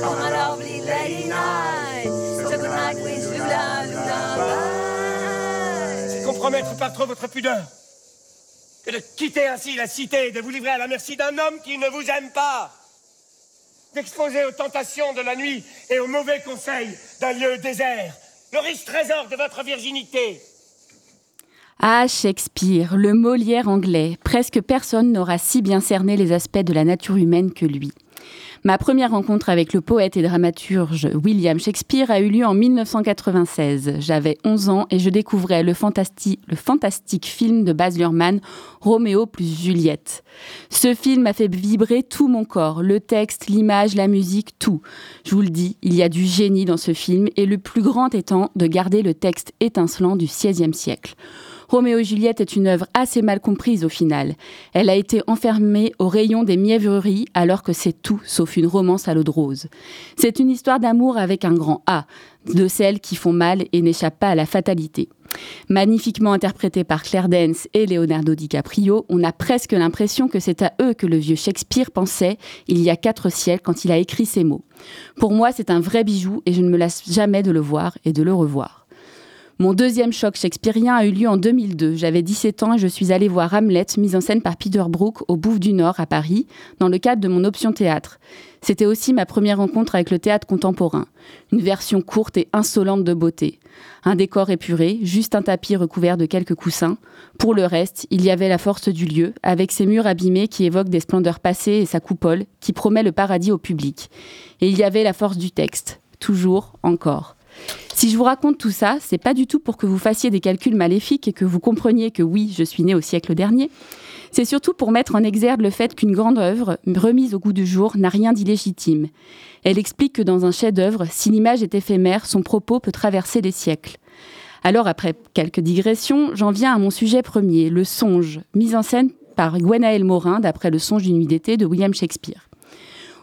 Come a lovely lady night. So good night with lula lula. C'est compromettre par trop votre pudeur que de quitter ainsi la cité et de vous livrer à la merci d'un homme qui ne vous aime pas. D'exposer aux tentations de la nuit et aux mauvais conseils d'un lieu désert, le riche trésor de votre virginité. Ah, Shakespeare, le Molière anglais. Presque personne n'aura si bien cerné les aspects de la nature humaine que lui. Ma première rencontre avec le poète et dramaturge William Shakespeare a eu lieu en 1996. J'avais 11 ans et je découvrais le, fantastique film de Baz Luhrmann, Roméo plus Juliette. Ce film a fait vibrer tout mon corps, le texte, l'image, la musique, tout. Je vous le dis, il y a du génie dans ce film et le plus grand étant de garder le texte étincelant du XVIe siècle. Roméo et Juliette est une œuvre assez mal comprise au final. Elle a été enfermée au rayon des mièvreries alors que c'est tout sauf une romance à l'eau de rose. C'est une histoire d'amour avec un grand A, de celles qui font mal et n'échappent pas à la fatalité. Magnifiquement interprétée par Claire Dance et Leonardo DiCaprio, on a presque l'impression que c'est à eux que le vieux Shakespeare pensait il y a quatre siècles quand il a écrit ces mots. Pour moi, c'est un vrai bijou et je ne me lasse jamais de le voir et de le revoir. Mon deuxième choc shakespearien a eu lieu en 2002. J'avais 17 ans et je suis allée voir Hamlet, mise en scène par Peter Brook au Bouffe du Nord à Paris, dans le cadre de mon option théâtre. C'était aussi ma première rencontre avec le théâtre contemporain. Une version courte et insolente de beauté. Un décor épuré, juste un tapis recouvert de quelques coussins. Pour le reste, il y avait la force du lieu, avec ses murs abîmés qui évoquent des splendeurs passées et sa coupole, qui promet le paradis au public. Et il y avait la force du texte. Toujours, encore. Si je vous raconte tout ça, c'est pas du tout pour que vous fassiez des calculs maléfiques et que vous compreniez que oui, je suis né au siècle dernier. C'est surtout pour mettre en exergue le fait qu'une grande œuvre, remise au goût du jour, n'a rien d'illégitime. Elle explique que dans un chef-d'œuvre, si l'image est éphémère, son propos peut traverser les siècles. Alors, après quelques digressions, j'en viens à mon sujet premier, le songe, mis en scène par Gwenaël Morin d'après le songe d'une nuit d'été de William Shakespeare.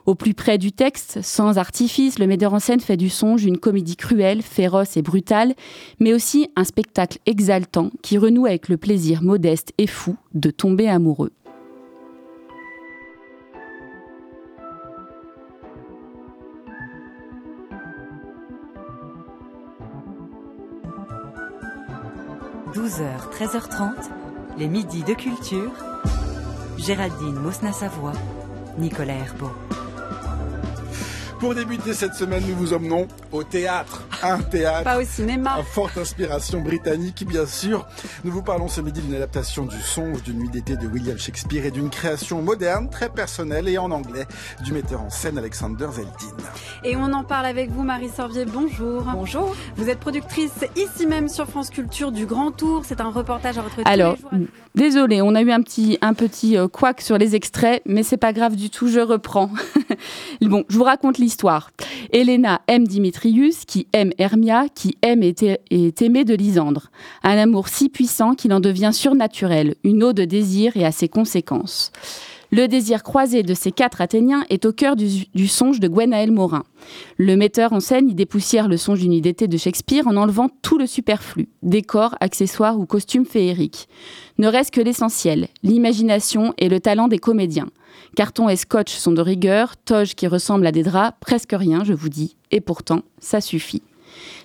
Au plus près du texte, sans artifice, le metteur en scène fait du songe une comédie cruelle, féroce et brutale, mais aussi un spectacle exaltant qui renoue avec le plaisir modeste et fou de tomber amoureux. « 12h, 13h30, les midis de culture. Géraldine Mosna-Savoie, Nicolas Herbeau. Pour débuter cette semaine, nous vous emmenons au théâtre. Un théâtre. Pas au cinéma. À forte inspiration britannique, bien sûr. Nous vous parlons ce midi d'une adaptation du songe d'une nuit d'été de William Shakespeare et d'une création moderne, très personnelle et en anglais du metteur en scène Alexander Zeldin. Et on en parle avec vous, Marie Sorbier. Bonjour. Bonjour. Vous êtes productrice ici même sur France Culture du Grand Tour. C'est un reportage à votre Alors, désolé, on a eu un petit, un petit euh, couac sur les extraits, mais c'est pas grave du tout, je reprends. bon, je vous raconte l'histoire. Elena aime Dimitrius, qui aime Hermia, qui aime et est aimée de Lysandre. Un amour si puissant qu'il en devient surnaturel, une eau de désir et à ses conséquences. Le désir croisé de ces quatre Athéniens est au cœur du, songe de Gwenaël Morin. Le metteur en scène y dépoussière le songe d'une d'été de Shakespeare en enlevant tout le superflu, décors, accessoires ou costumes féeriques. Ne reste que l'essentiel, l'imagination et le talent des comédiens. Carton et scotch sont de rigueur, toge qui ressemble à des draps, presque rien, je vous dis, et pourtant, ça suffit.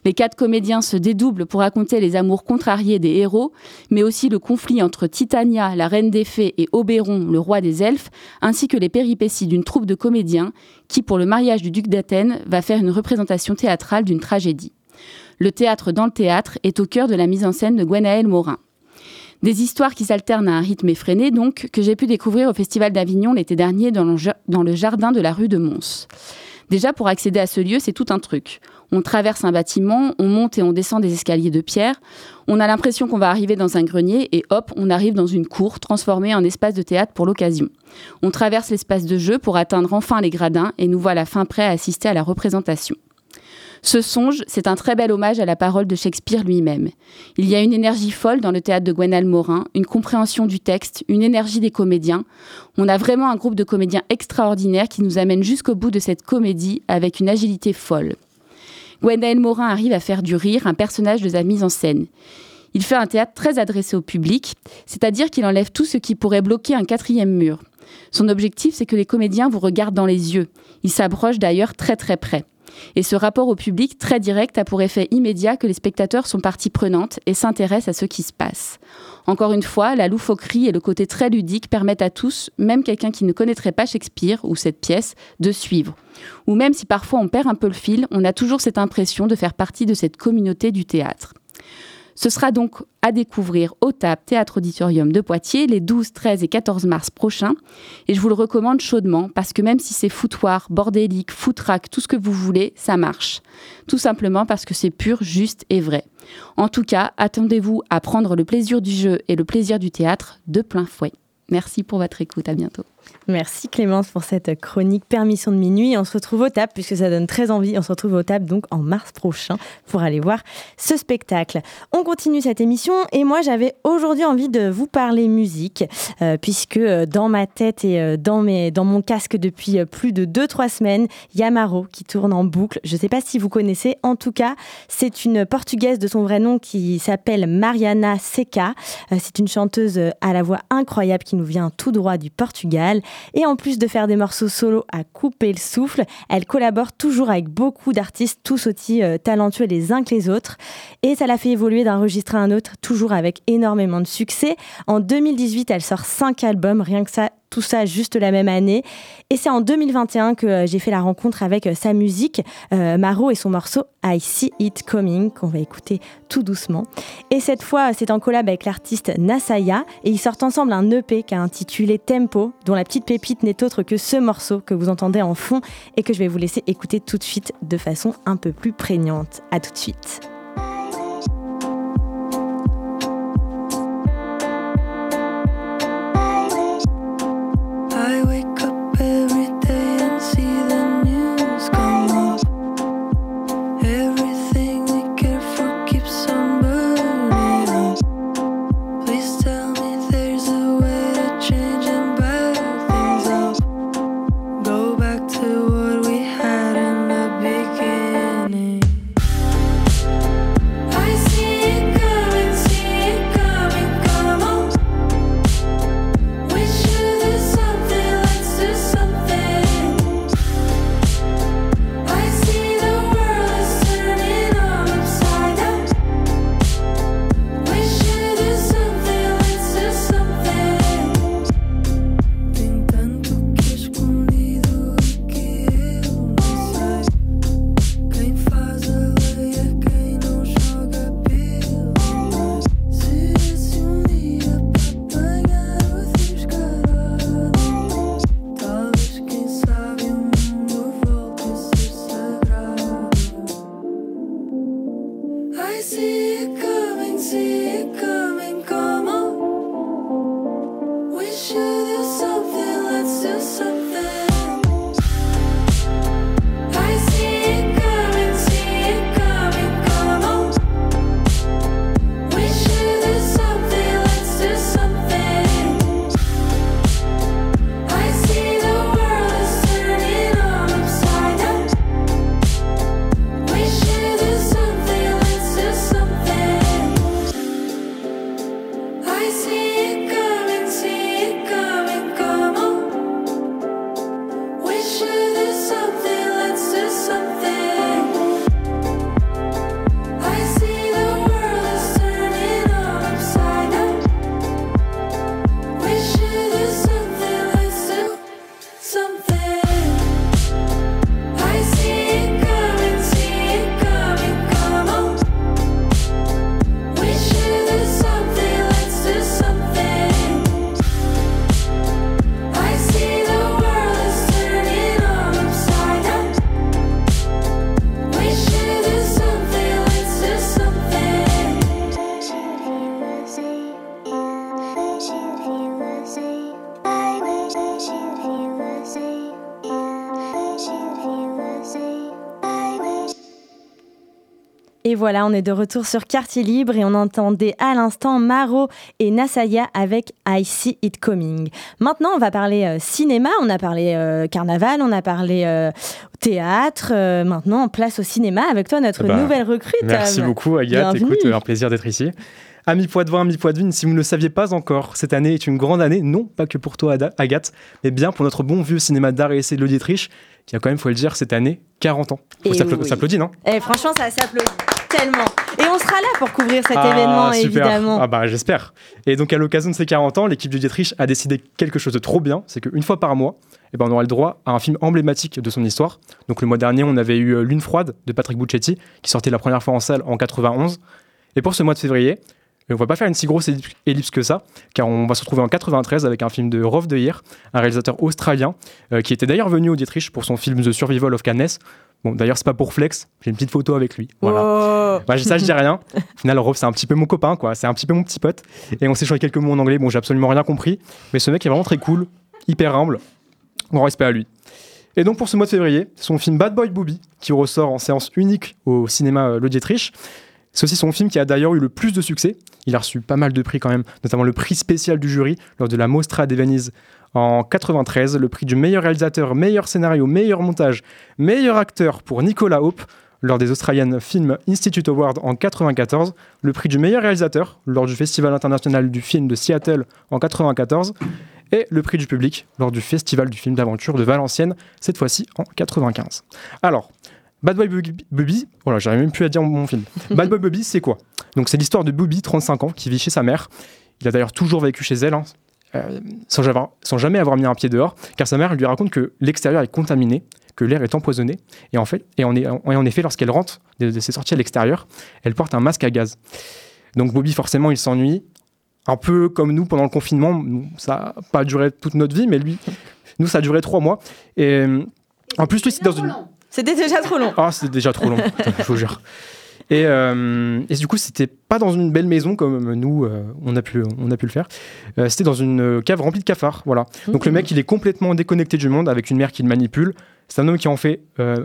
Les quatre comédiens se dédoublent pour raconter les amours contrariés des héros, mais aussi le conflit entre Titania, la reine des fées, et Oberon, le roi des elfes, ainsi que les péripéties d'une troupe de comédiens qui, pour le mariage du duc d'Athènes, va faire une représentation théâtrale d'une tragédie. Le théâtre dans le théâtre est au cœur de la mise en scène de Gwenaël Morin. Des histoires qui s'alternent à un rythme effréné, donc, que j'ai pu découvrir au Festival d'Avignon l'été dernier dans le, jardin de la rue de Mons. Déjà, pour accéder à ce lieu, c'est tout un truc. On traverse un bâtiment, on monte et on descend des escaliers de pierre. On a l'impression qu'on va arriver dans un grenier et hop, on arrive dans une cour transformée en espace de théâtre pour l'occasion. On traverse l'espace de jeu pour atteindre enfin les gradins et nous voilà fin prêts à assister à la représentation. Ce songe, c'est un très bel hommage à la parole de Shakespeare lui-même. Il y a une énergie folle dans le théâtre de Gwenal Morin, une compréhension du texte, une énergie des comédiens. On a vraiment un groupe de comédiens extraordinaires qui nous amène jusqu'au bout de cette comédie avec une agilité folle. Gwendoline Morin arrive à faire du rire un personnage de sa mise en scène. Il fait un théâtre très adressé au public, c'est-à-dire qu'il enlève tout ce qui pourrait bloquer un quatrième mur. Son objectif, c'est que les comédiens vous regardent dans les yeux. Il s'approche d'ailleurs très très près. Et ce rapport au public très direct a pour effet immédiat que les spectateurs sont partie prenante et s'intéressent à ce qui se passe. Encore une fois, la loufoquerie et le côté très ludique permettent à tous, même quelqu'un qui ne connaîtrait pas Shakespeare ou cette pièce, de suivre. Ou même si parfois on perd un peu le fil, on a toujours cette impression de faire partie de cette communauté du théâtre. Ce sera donc à découvrir au TAP Théâtre Auditorium de Poitiers les 12, 13 et 14 mars prochains. Et je vous le recommande chaudement parce que même si c'est foutoir, bordélique, foutraque, tout ce que vous voulez, ça marche. Tout simplement parce que c'est pur, juste et vrai. En tout cas, attendez-vous à prendre le plaisir du jeu et le plaisir du théâtre de plein fouet. Merci pour votre écoute. À bientôt. Merci Clémence pour cette chronique Permission de minuit. On se retrouve au TAP puisque ça donne très envie. On se retrouve au TAP donc en mars prochain pour aller voir ce spectacle. On continue cette émission et moi j'avais aujourd'hui envie de vous parler musique euh, puisque euh, dans ma tête et euh, dans, mon casque depuis plus de 2-3 semaines, Yamaro qui tourne en boucle. Je ne sais pas si vous connaissez. En tout cas, c'est une portugaise de son vrai nom qui s'appelle Mariana Seca. c'est une chanteuse à la voix incroyable qui nous vient tout droit du Portugal. Et en plus de faire des morceaux solo à couper le souffle, elle collabore toujours avec beaucoup d'artistes, tous aussi euh, talentueux les uns que les autres. Et ça l'a fait évoluer d'un registre à un autre, toujours avec énormément de succès. En 2018, elle sort cinq albums, rien que ça, tout ça juste la même année. Et c'est en 2021 que euh, j'ai fait la rencontre avec euh, sa musique, euh, Maro et son morceau I See It Coming, qu'on va écouter tout doucement. Et cette fois, c'est en collab avec l'artiste Nasaya, et ils sortent ensemble un EP qui intitulé Tempo, dont la petite pépite n'est autre que ce morceau que vous entendez en fond et que je vais vous laisser écouter tout de suite de façon un peu plus prégnante. À tout de suite. Et voilà, on est de retour sur Quartier Libre et on entendait à l'instant Maro et Nasaya avec I See It Coming. Maintenant, on va parler euh, cinéma, on a parlé euh, carnaval, on a parlé euh, théâtre. maintenant, on place au cinéma avec toi notre Eh ben, nouvelle recrute. Merci beaucoup, Agathe. Écoute, un plaisir d'être ici. Amis Poitevin, amis Poitevine, si vous ne le saviez pas encore, cette année est une grande année, non pas que pour toi, Agathe, mais bien pour notre bon vieux cinéma d'art et essai de l'Auditriche, qui a quand même, faut le dire, cette année, 40 ans. Faut Et oui. s'applaudir, non? Eh, franchement, ça s'applaudit tellement. Et on sera là pour couvrir cet Ah, événement, super. évidemment. Ah bah j'espère. Et donc à l'occasion de ces 40 ans, l'équipe de Dietrich a décidé quelque chose de trop bien, c'est qu'une fois par mois, eh ben, on aura le droit à un film emblématique de son histoire. Donc le mois dernier, on avait eu euh, Lune froide de Patrick Buccetti, qui sortait la première fois en salle en 91. Et pour ce mois de février, on va pas faire une si grosse ellipse- que ça, car on va se retrouver en 93 avec un film de Rolf de Heer, un réalisateur australien, euh, qui était d'ailleurs venu au Dietrich pour son film The Survival of Cannes. Bon, d'ailleurs, c'est pas pour flex, j'ai une petite photo avec lui. Voilà. Oh. Bah, ça, je dis rien. Au final, Rolf, c'est un petit peu mon copain, quoi. C'est un petit peu mon petit pote. Et on s'est échangé quelques mots en anglais. Bon, j'ai absolument rien compris. Mais ce mec est vraiment très cool, hyper humble. Grand respect à lui. Et donc, pour ce mois de février, son film Bad Boy Booby, qui ressort en séance unique au cinéma euh, Le Dietrich. C'est aussi son film qui a d'ailleurs eu le plus de succès. Il a reçu pas mal de prix quand même, notamment le prix spécial du jury lors de la Mostra de Venise en 93, le prix du meilleur réalisateur, meilleur scénario, meilleur montage, meilleur acteur pour Nicolas Hope lors des Australian Film Institute Awards en 94, le prix du meilleur réalisateur lors du Festival international du film de Seattle en 94 et le prix du public lors du Festival du film d'aventure de Valenciennes, cette fois-ci en 95. Alors, Bad Boy Booby, voilà, j'arrive même plus à dire mon film. Bad Boy Booby, c'est quoi? Donc, c'est l'histoire de Booby, 35 ans, qui vit chez sa mère. Il a d'ailleurs toujours vécu chez elle, hein, euh, sans, jamais, sans jamais avoir mis un pied dehors, car sa mère lui raconte que l'extérieur est contaminé, que l'air est empoisonné, et en, fait, et en, est- et en effet, lorsqu'elle rentre de, de ses sorties à l'extérieur, elle porte un masque à gaz. Donc Bobby, forcément, il s'ennuie, un peu comme nous pendant le confinement. Ça n'a pas duré toute notre vie, mais lui, nous, ça a duré trois mois. Et euh, en plus, lui, c'est dans une... C'était déjà trop long. Ah, c'est déjà trop long, putain, je vous jure. Et, euh, et du coup, c'était pas dans une belle maison comme nous, euh, on, a pu, on a pu le faire. Euh, c'était dans une cave remplie de cafards. Voilà. Donc le mec, il est complètement déconnecté du monde avec une mère qui le manipule. C'est un homme qui en fait,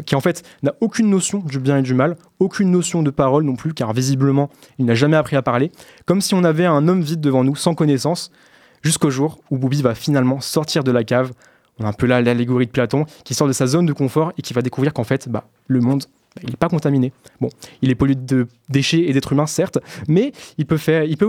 qui en fait n'a aucune notion du bien et du mal, aucune notion de parole non plus, car visiblement, il n'a jamais appris à parler. Comme si on avait un homme vide devant nous, sans connaissance, jusqu'au jour où Booby va finalement sortir de la cave. On a un peu là l'allégorie de Platon, qui sort de sa zone de confort et qui va découvrir qu'en fait, bah, le monde, bah, n'est pas contaminé. Bon, il est pollué de déchets et d'êtres humains, certes, mais il peut,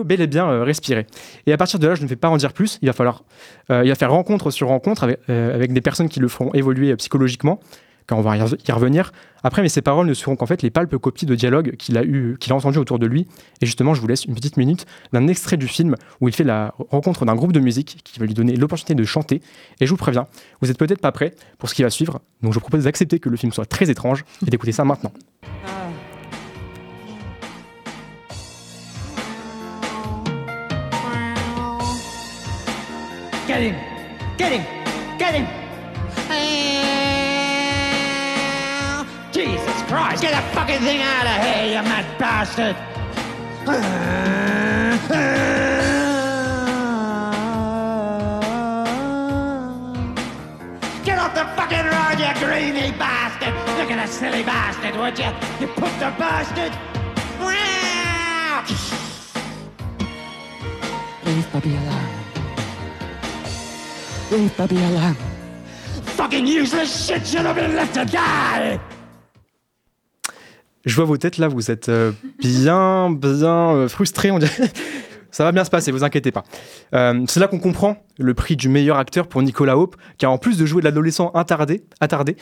bel et bien euh, respirer. Et à partir de là, je ne vais pas en dire plus. Il va falloir, euh, il va faire rencontre sur rencontre avec, euh, avec des personnes qui le feront évoluer psychologiquement. Quand on va y re- y revenir. Après, mais ces paroles ne seront qu'en fait les palpes copies de dialogues qu'il a eu, qu'il a entendu autour de lui. Et justement, je vous laisse une petite minute d'un extrait du film où il fait la rencontre d'un groupe de musique qui va lui donner l'opportunité de chanter. Et je vous préviens, vous êtes peut-être pas prêts pour ce qui va suivre. Donc, je vous propose d'accepter que le film soit très étrange et d'écouter ça maintenant. Get him! Get! Fucking thing out of here, you mad bastard! Get off the fucking road, you greeny bastard! Look at that silly bastard, would you? You put the bastard! Leave Bobby alone. Leave Bobby alone. Fucking useless shit should have been left to die! Je vois vos têtes là, vous êtes euh, bien, bien euh, frustrés. On dirait. Ça va bien se passer, vous inquiétez pas. Euh, c'est là qu'on comprend le prix du meilleur acteur pour Nicolas Hope, car en plus de jouer de l'adolescent attardé, attardé,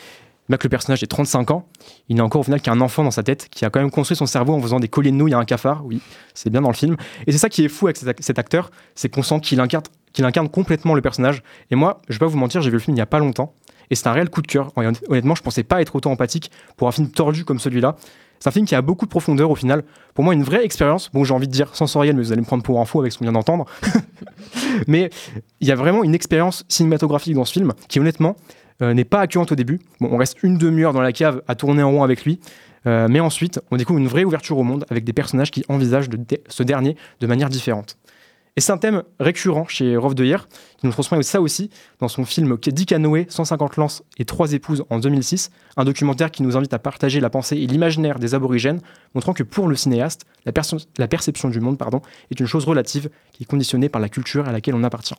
bien que le personnage ait 35 ans, il n'a encore au final qu'un enfant dans sa tête qui a quand même construit son cerveau en faisant des colliers de nouilles à un cafard. Oui, c'est bien dans le film. Et c'est ça qui est fou avec cet, ac- cet acteur, c'est qu'on sent qu'il incarne, qu'il incarne complètement le personnage. Et moi, je vais pas vous mentir, j'ai vu le film il y a pas longtemps. Et c'est un réel coup de cœur. Honnêt- Honnêtement, je pensais pas être autant empathique pour un film tordu comme celui-là. C'est un film qui a beaucoup de profondeur au final. Pour moi, une vraie expérience. Bon, j'ai envie de dire sensorielle, mais vous allez me prendre pour un fou avec ce qu'on vient d'entendre. mais il y a vraiment une expérience cinématographique dans ce film qui, honnêtement, euh, n'est pas accueillante au début. Bon, on reste une demi-heure dans la cave à tourner en rond avec lui. Euh, mais ensuite, on découvre une vraie ouverture au monde avec des personnages qui envisagent ce dernier de manière différente. Et c'est un thème récurrent chez Rolf de Heer, qui nous transmet ça aussi dans son film Dick Canoë, 150 lances et trois épouses en 2006, un documentaire qui nous invite à partager la pensée et l'imaginaire des aborigènes, montrant que pour le cinéaste, la, perception du monde est une chose relative qui est conditionnée par la culture à laquelle on appartient.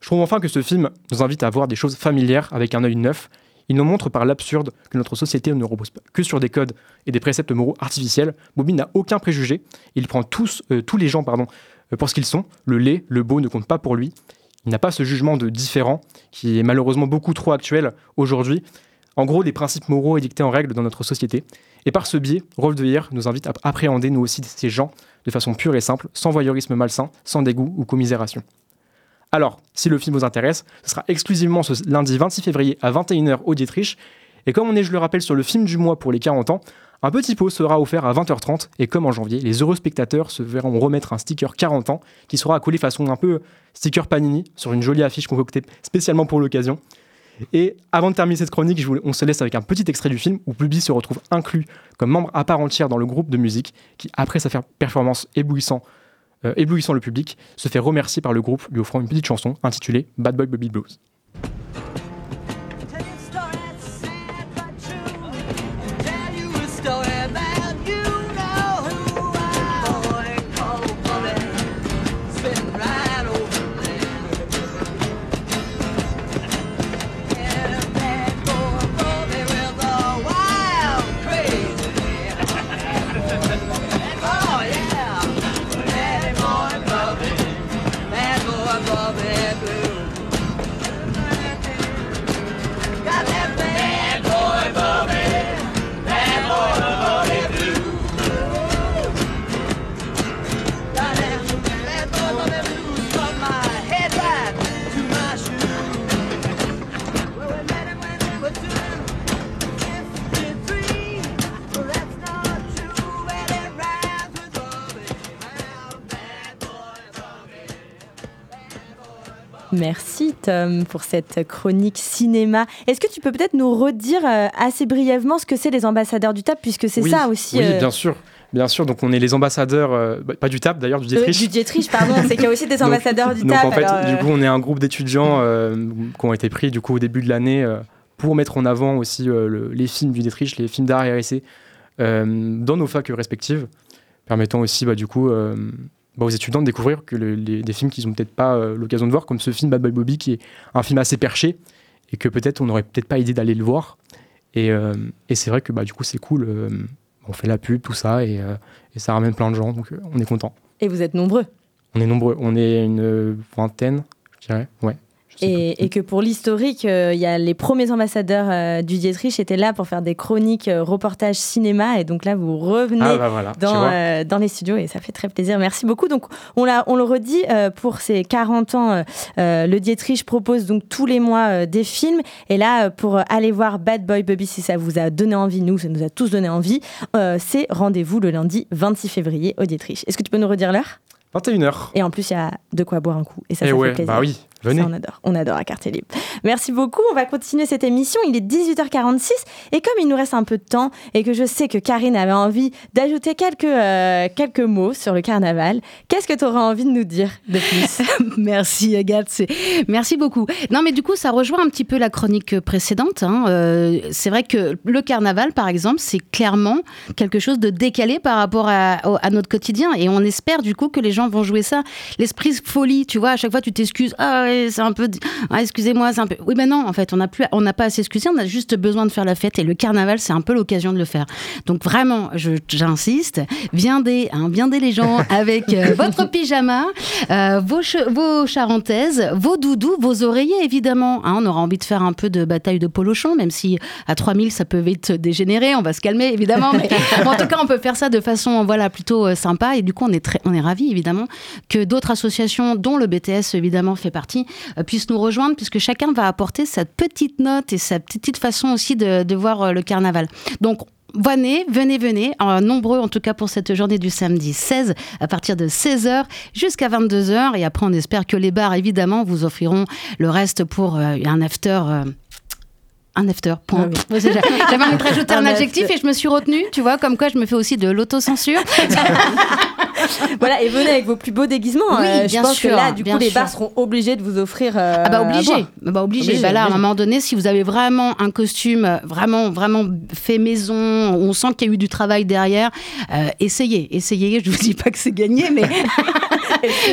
Je trouve enfin que ce film nous invite à voir des choses familières avec un œil neuf. Il nous montre par l'absurde que notre société ne repose que sur des codes et des préceptes moraux artificiels. Bobby n'a aucun préjugé. Il prend tous, euh, les gens pardon, euh, pour ce qu'ils sont. Le laid, le beau ne compte pas pour lui. Il n'a pas ce jugement de différent qui est malheureusement beaucoup trop actuel aujourd'hui. En gros, les principes moraux édictés en règle dans notre société. Et par ce biais, Rolf de nous invite à appréhender nous aussi ces gens de façon pure et simple, sans voyeurisme malsain, sans dégoût ou commisération. Alors, si le film vous intéresse, ce sera exclusivement ce lundi 26 février à 21h au Dietrich. Et comme on est, je le rappelle, sur le film du mois pour les 40 ans, un petit pot sera offert à 20h30 et comme en janvier, les heureux spectateurs se verront remettre un sticker 40 ans qui sera accolé façon un peu sticker Panini sur une jolie affiche concoctée spécialement pour l'occasion. Et avant de terminer cette chronique, on se laisse avec un petit extrait du film où Pluby se retrouve inclus comme membre à part entière dans le groupe de musique qui, après sa performance éblouissant, euh, éblouissant le public, se fait remercier par le groupe lui offrant une petite chanson intitulée Bad Boy Bobby Blues. Tom pour cette chronique cinéma. Est-ce que tu peux peut-être nous redire euh, assez brièvement ce que c'est les ambassadeurs du TAP puisque c'est Oui, ça aussi Oui, euh, bien sûr. Bien sûr, donc on est les ambassadeurs, euh, bah, pas du TAP d'ailleurs, du euh, Dietrich. du Dietrich, pardon, c'est qu'il y a aussi des Donc- ambassadeurs du donc, TAP. en fait, du euh, coup, on est un groupe d'étudiants euh, qui ont été pris du coup au début de l'année euh, pour mettre en avant aussi euh, le- les films du Dietrich, les films d'art et RSC euh, dans nos facs respectives, permettant aussi bah, du coup euh, bah, aux étudiants de découvrir que le- les- des films qu'ils n'ont peut-être pas euh, l'occasion de voir, comme ce film Bad Boy Bobby, qui est un film assez perché et que peut-être on n'aurait peut-être pas idée d'aller le voir. Et, euh, et c'est vrai que bah, du coup, c'est cool. euh, on fait la pub, tout ça, et, et ça ramène plein de gens, donc on est content. Et vous êtes nombreux. On est nombreux, on est une vingtaine, je dirais. Ouais. Et, et que pour l'historique, euh, il y a les premiers ambassadeurs euh, du Dietrich étaient là pour faire des chroniques, euh, reportages cinéma. Et donc là, vous revenez Ah, bah voilà, dans, euh, dans les studios et ça fait très plaisir. Merci beaucoup. Donc on, l'a- on le redit, pour ces 40 ans, le Dietrich propose donc tous les mois des films. Et là, pour aller voir Bad Boy Bobby, si ça vous a donné envie, nous, ça nous a tous donné envie, c'est rendez-vous le lundi 26 février au Dietrich. Est-ce que tu peux nous redire l'heure? 21h. Et en plus, il y a de quoi boire un coup. Et ça, ça ouais, fait plaisir. bah oui, venez. Ça, on adore. On adore à Quartier Libre. Merci beaucoup. On va continuer cette émission. Il est 18h46. Et comme il nous reste un peu de temps et que je sais que Karine avait envie d'ajouter quelques, euh, quelques mots sur le carnaval, qu'est-ce que tu auras envie de nous dire de plus? Merci Agathe, merci beaucoup. Non mais du coup ça rejoint un petit peu la chronique précédente. hein. Euh, c'est vrai que le carnaval par exemple c'est clairement quelque chose de décalé par rapport à notre quotidien et on espère du coup que les gens vont jouer ça. L'esprit folie, tu vois, à chaque fois tu t'excuses. Ah ouais, c'est un peu, ah, excusez-moi, c'est un peu. Oui mais non en fait on n'a plus, on n'a pas à s'excuser, on a juste besoin de faire la fête et le carnaval c'est un peu l'occasion de le faire. Donc vraiment, j'insiste, viendez, hein, viendez les gens avec euh, votre pyjama, euh, vos, vos charentaises, vos doudous, vos oreillers évidemment. Hein, on aura envie de faire un peu de bataille de polochon, même si à 3000 ça peut vite dégénérer, on va se calmer évidemment. Mais en tout cas, on peut faire ça de façon voilà plutôt euh, sympa et du coup on est très, on est ravis évidemment que d'autres associations, dont le BTS évidemment fait partie, euh, puissent nous rejoindre puisque chacun va apporter sa petite note et sa petite façon aussi de, voir euh, le carnaval. Donc Venez, venez, venez, en nombreux en tout cas pour cette journée du samedi 16 à partir de 16h jusqu'à 22h et après on espère que les bars évidemment vous offriront le reste pour euh, un after euh, un after, point. C'est- J'avais envie de rajouter un, Un adjectif after. et je me suis retenue, tu vois, comme quoi je me fais aussi de l'autocensure. Voilà, et venez avec vos plus beaux déguisements. Oui, Euh, je bien pense sûr, que là, du coup, les bars seront obligés de vous offrir. euh, Ah bah à obligé, boire. bah obligé. Obligé, Bah là, à un moment donné, si vous avez vraiment un costume euh, vraiment, vraiment fait maison, on sent qu'il y a eu du travail derrière, euh, essayez, essayez. Je vous dis pas que c'est gagné, mais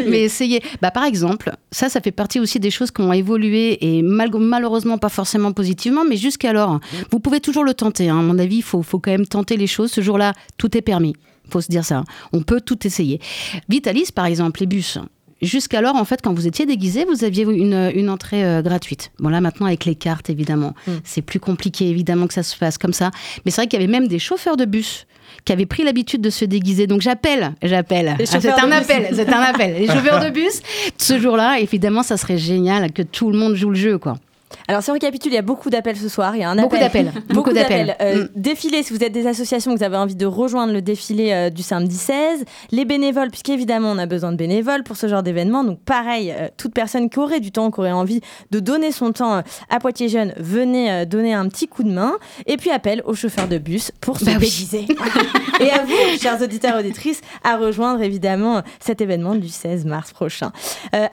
mais essayez. Bah par exemple, ça, ça fait partie aussi des choses qui ont évolué et mal- malheureusement pas forcément positivement, mais jusqu'alors, vous pouvez toujours le tenter. hein. À mon avis, il faut, faut quand même tenter les choses. Ce jour-là, tout est permis. Faut se dire ça. On peut tout essayer. Vitalis, par exemple, les bus. Jusqu'alors, en fait, quand vous étiez déguisé, vous aviez une, une entrée euh, gratuite. Bon, là, maintenant, avec les cartes, évidemment, c'est plus compliqué, évidemment, que ça se fasse comme ça. Mais c'est vrai qu'il y avait même des chauffeurs de bus qui avaient pris l'habitude de se déguiser. Donc, j'appelle, j'appelle. Ah, c'est un bus. appel, c'est un appel. Les chauffeurs de bus, ce jour-là, évidemment, ça serait génial que tout le monde joue le jeu, quoi. Alors si on récapitule, il y a beaucoup d'appels ce soir. Il y a un Beaucoup appel. d'appels. Beaucoup d'appels. Euh, Mm. Défilé, si vous êtes des associations, vous avez envie de rejoindre le défilé euh, du samedi 16. Les bénévoles, puisqu'évidemment on a besoin de bénévoles pour ce genre d'événement. Donc pareil, euh, toute personne qui aurait du temps, qui aurait envie de donner son temps euh, à Poitiers Jeunes, venez donner un petit coup de main. Et puis appel aux chauffeurs de bus pour se Bah oui. Et à vous, chers auditeurs et auditrices, à rejoindre évidemment cet événement du 16 mars prochain.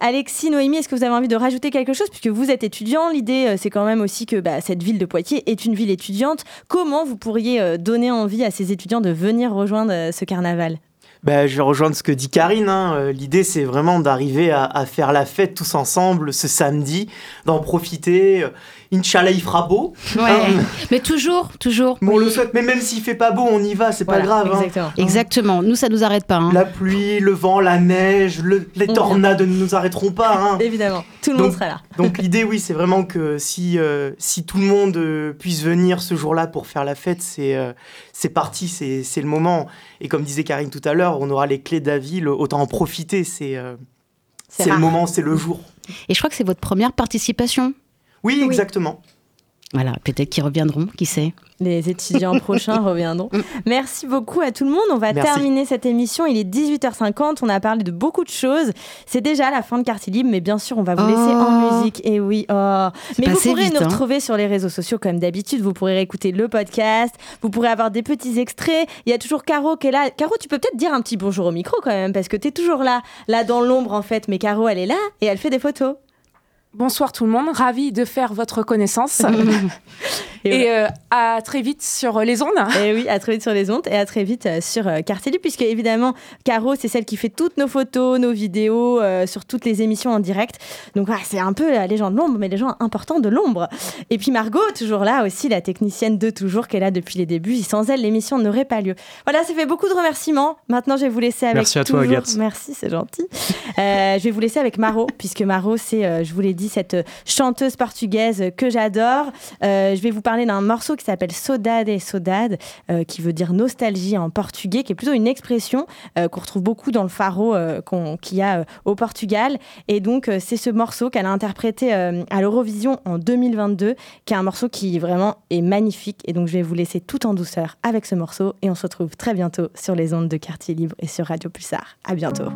Alexis, Noémie, est-ce que vous avez envie de rajouter quelque chose Puisque vous êtes étudiant, l'idée euh, c'est quand même aussi que bah, cette ville de Poitiers est une ville étudiante. Comment vous pourriez euh, donner envie à ces étudiants de venir rejoindre euh, ce carnaval? Ben, je vais rejoindre ce que dit Karine. hein. L'idée, c'est vraiment d'arriver à faire la fête tous ensemble ce samedi, d'en profiter. Inch'Allah, il fera beau. Ouais. Hein. Mais toujours, toujours. Mais on le souhaite, mais même s'il fait pas beau, on y va, c'est pas Voilà, grave. hein. exactement. Exactement. Nous, ça nous arrête pas. hein. La pluie, le vent, la neige, le- les On tornades ne nous arrêteront pas. hein. Évidemment, tout le monde sera là. Donc l'idée, oui, c'est vraiment que si, euh, si tout le monde euh, puisse venir ce jour-là pour faire la fête, c'est euh, c'est parti, c'est c'est le moment. Et comme disait Karine tout à l'heure, on aura les clés de la ville, autant en profiter, c'est euh, le moment, c'est le jour. Et je crois que c'est votre première participation. Oui, exactement. Voilà, peut-être qu'ils reviendront, qui sait. Les étudiants prochains reviendront. Merci beaucoup à tout le monde. On va Merci. terminer cette émission. Il est 18h50. On a parlé de beaucoup de choses. C'est déjà la fin de Quartier Libre, mais bien sûr, on va vous laisser en Oh. musique. Et oui, oh. Mais vous pourrez vite, nous hein. retrouver sur les réseaux sociaux comme d'habitude. Vous pourrez écouter le podcast. Vous pourrez avoir des petits extraits. Il y a toujours Caro qui est là. Caro, tu peux peut-être dire un petit bonjour au micro quand même, parce que tu es toujours là, là dans l'ombre en fait. Mais Caro, elle est là et elle fait des photos. Bonsoir tout le monde, ravi de faire votre connaissance. et euh, à très vite sur les ondes. Et oui, à très vite sur les ondes et à très vite euh, sur euh, Libre, puisque évidemment, Caro, c'est celle qui fait toutes nos photos, nos vidéos, euh, sur toutes les émissions en direct. Donc voilà, c'est un peu la légende de l'ombre, mais les gens importants de l'ombre. Et puis Margot, toujours là aussi, la technicienne de toujours, qui est là depuis les débuts. Et sans elle, l'émission n'aurait pas lieu. Voilà, ça fait beaucoup de remerciements. Maintenant, je vais vous laisser avec Merci à toi, toujours... Agathe. Merci, c'est gentil. Euh, je vais vous laisser avec Maro, puisque Maro, c'est, euh, je vous l'ai dit, cette chanteuse portugaise que j'adore. Euh, je vais vous parler d'un morceau qui s'appelle Saudade et Saudade, euh, qui veut dire nostalgie en portugais, qui est plutôt une expression euh, qu'on retrouve beaucoup dans le faro euh, qu'il y a euh, au Portugal. Et donc, c'est ce morceau qu'elle a interprété à l'Eurovision en 2022, qui est un morceau qui vraiment est magnifique. Et donc, je vais vous laisser tout en douceur avec ce morceau. Et on se retrouve très bientôt sur les ondes de Quartier Libre et sur Radio Pulsar. À bientôt.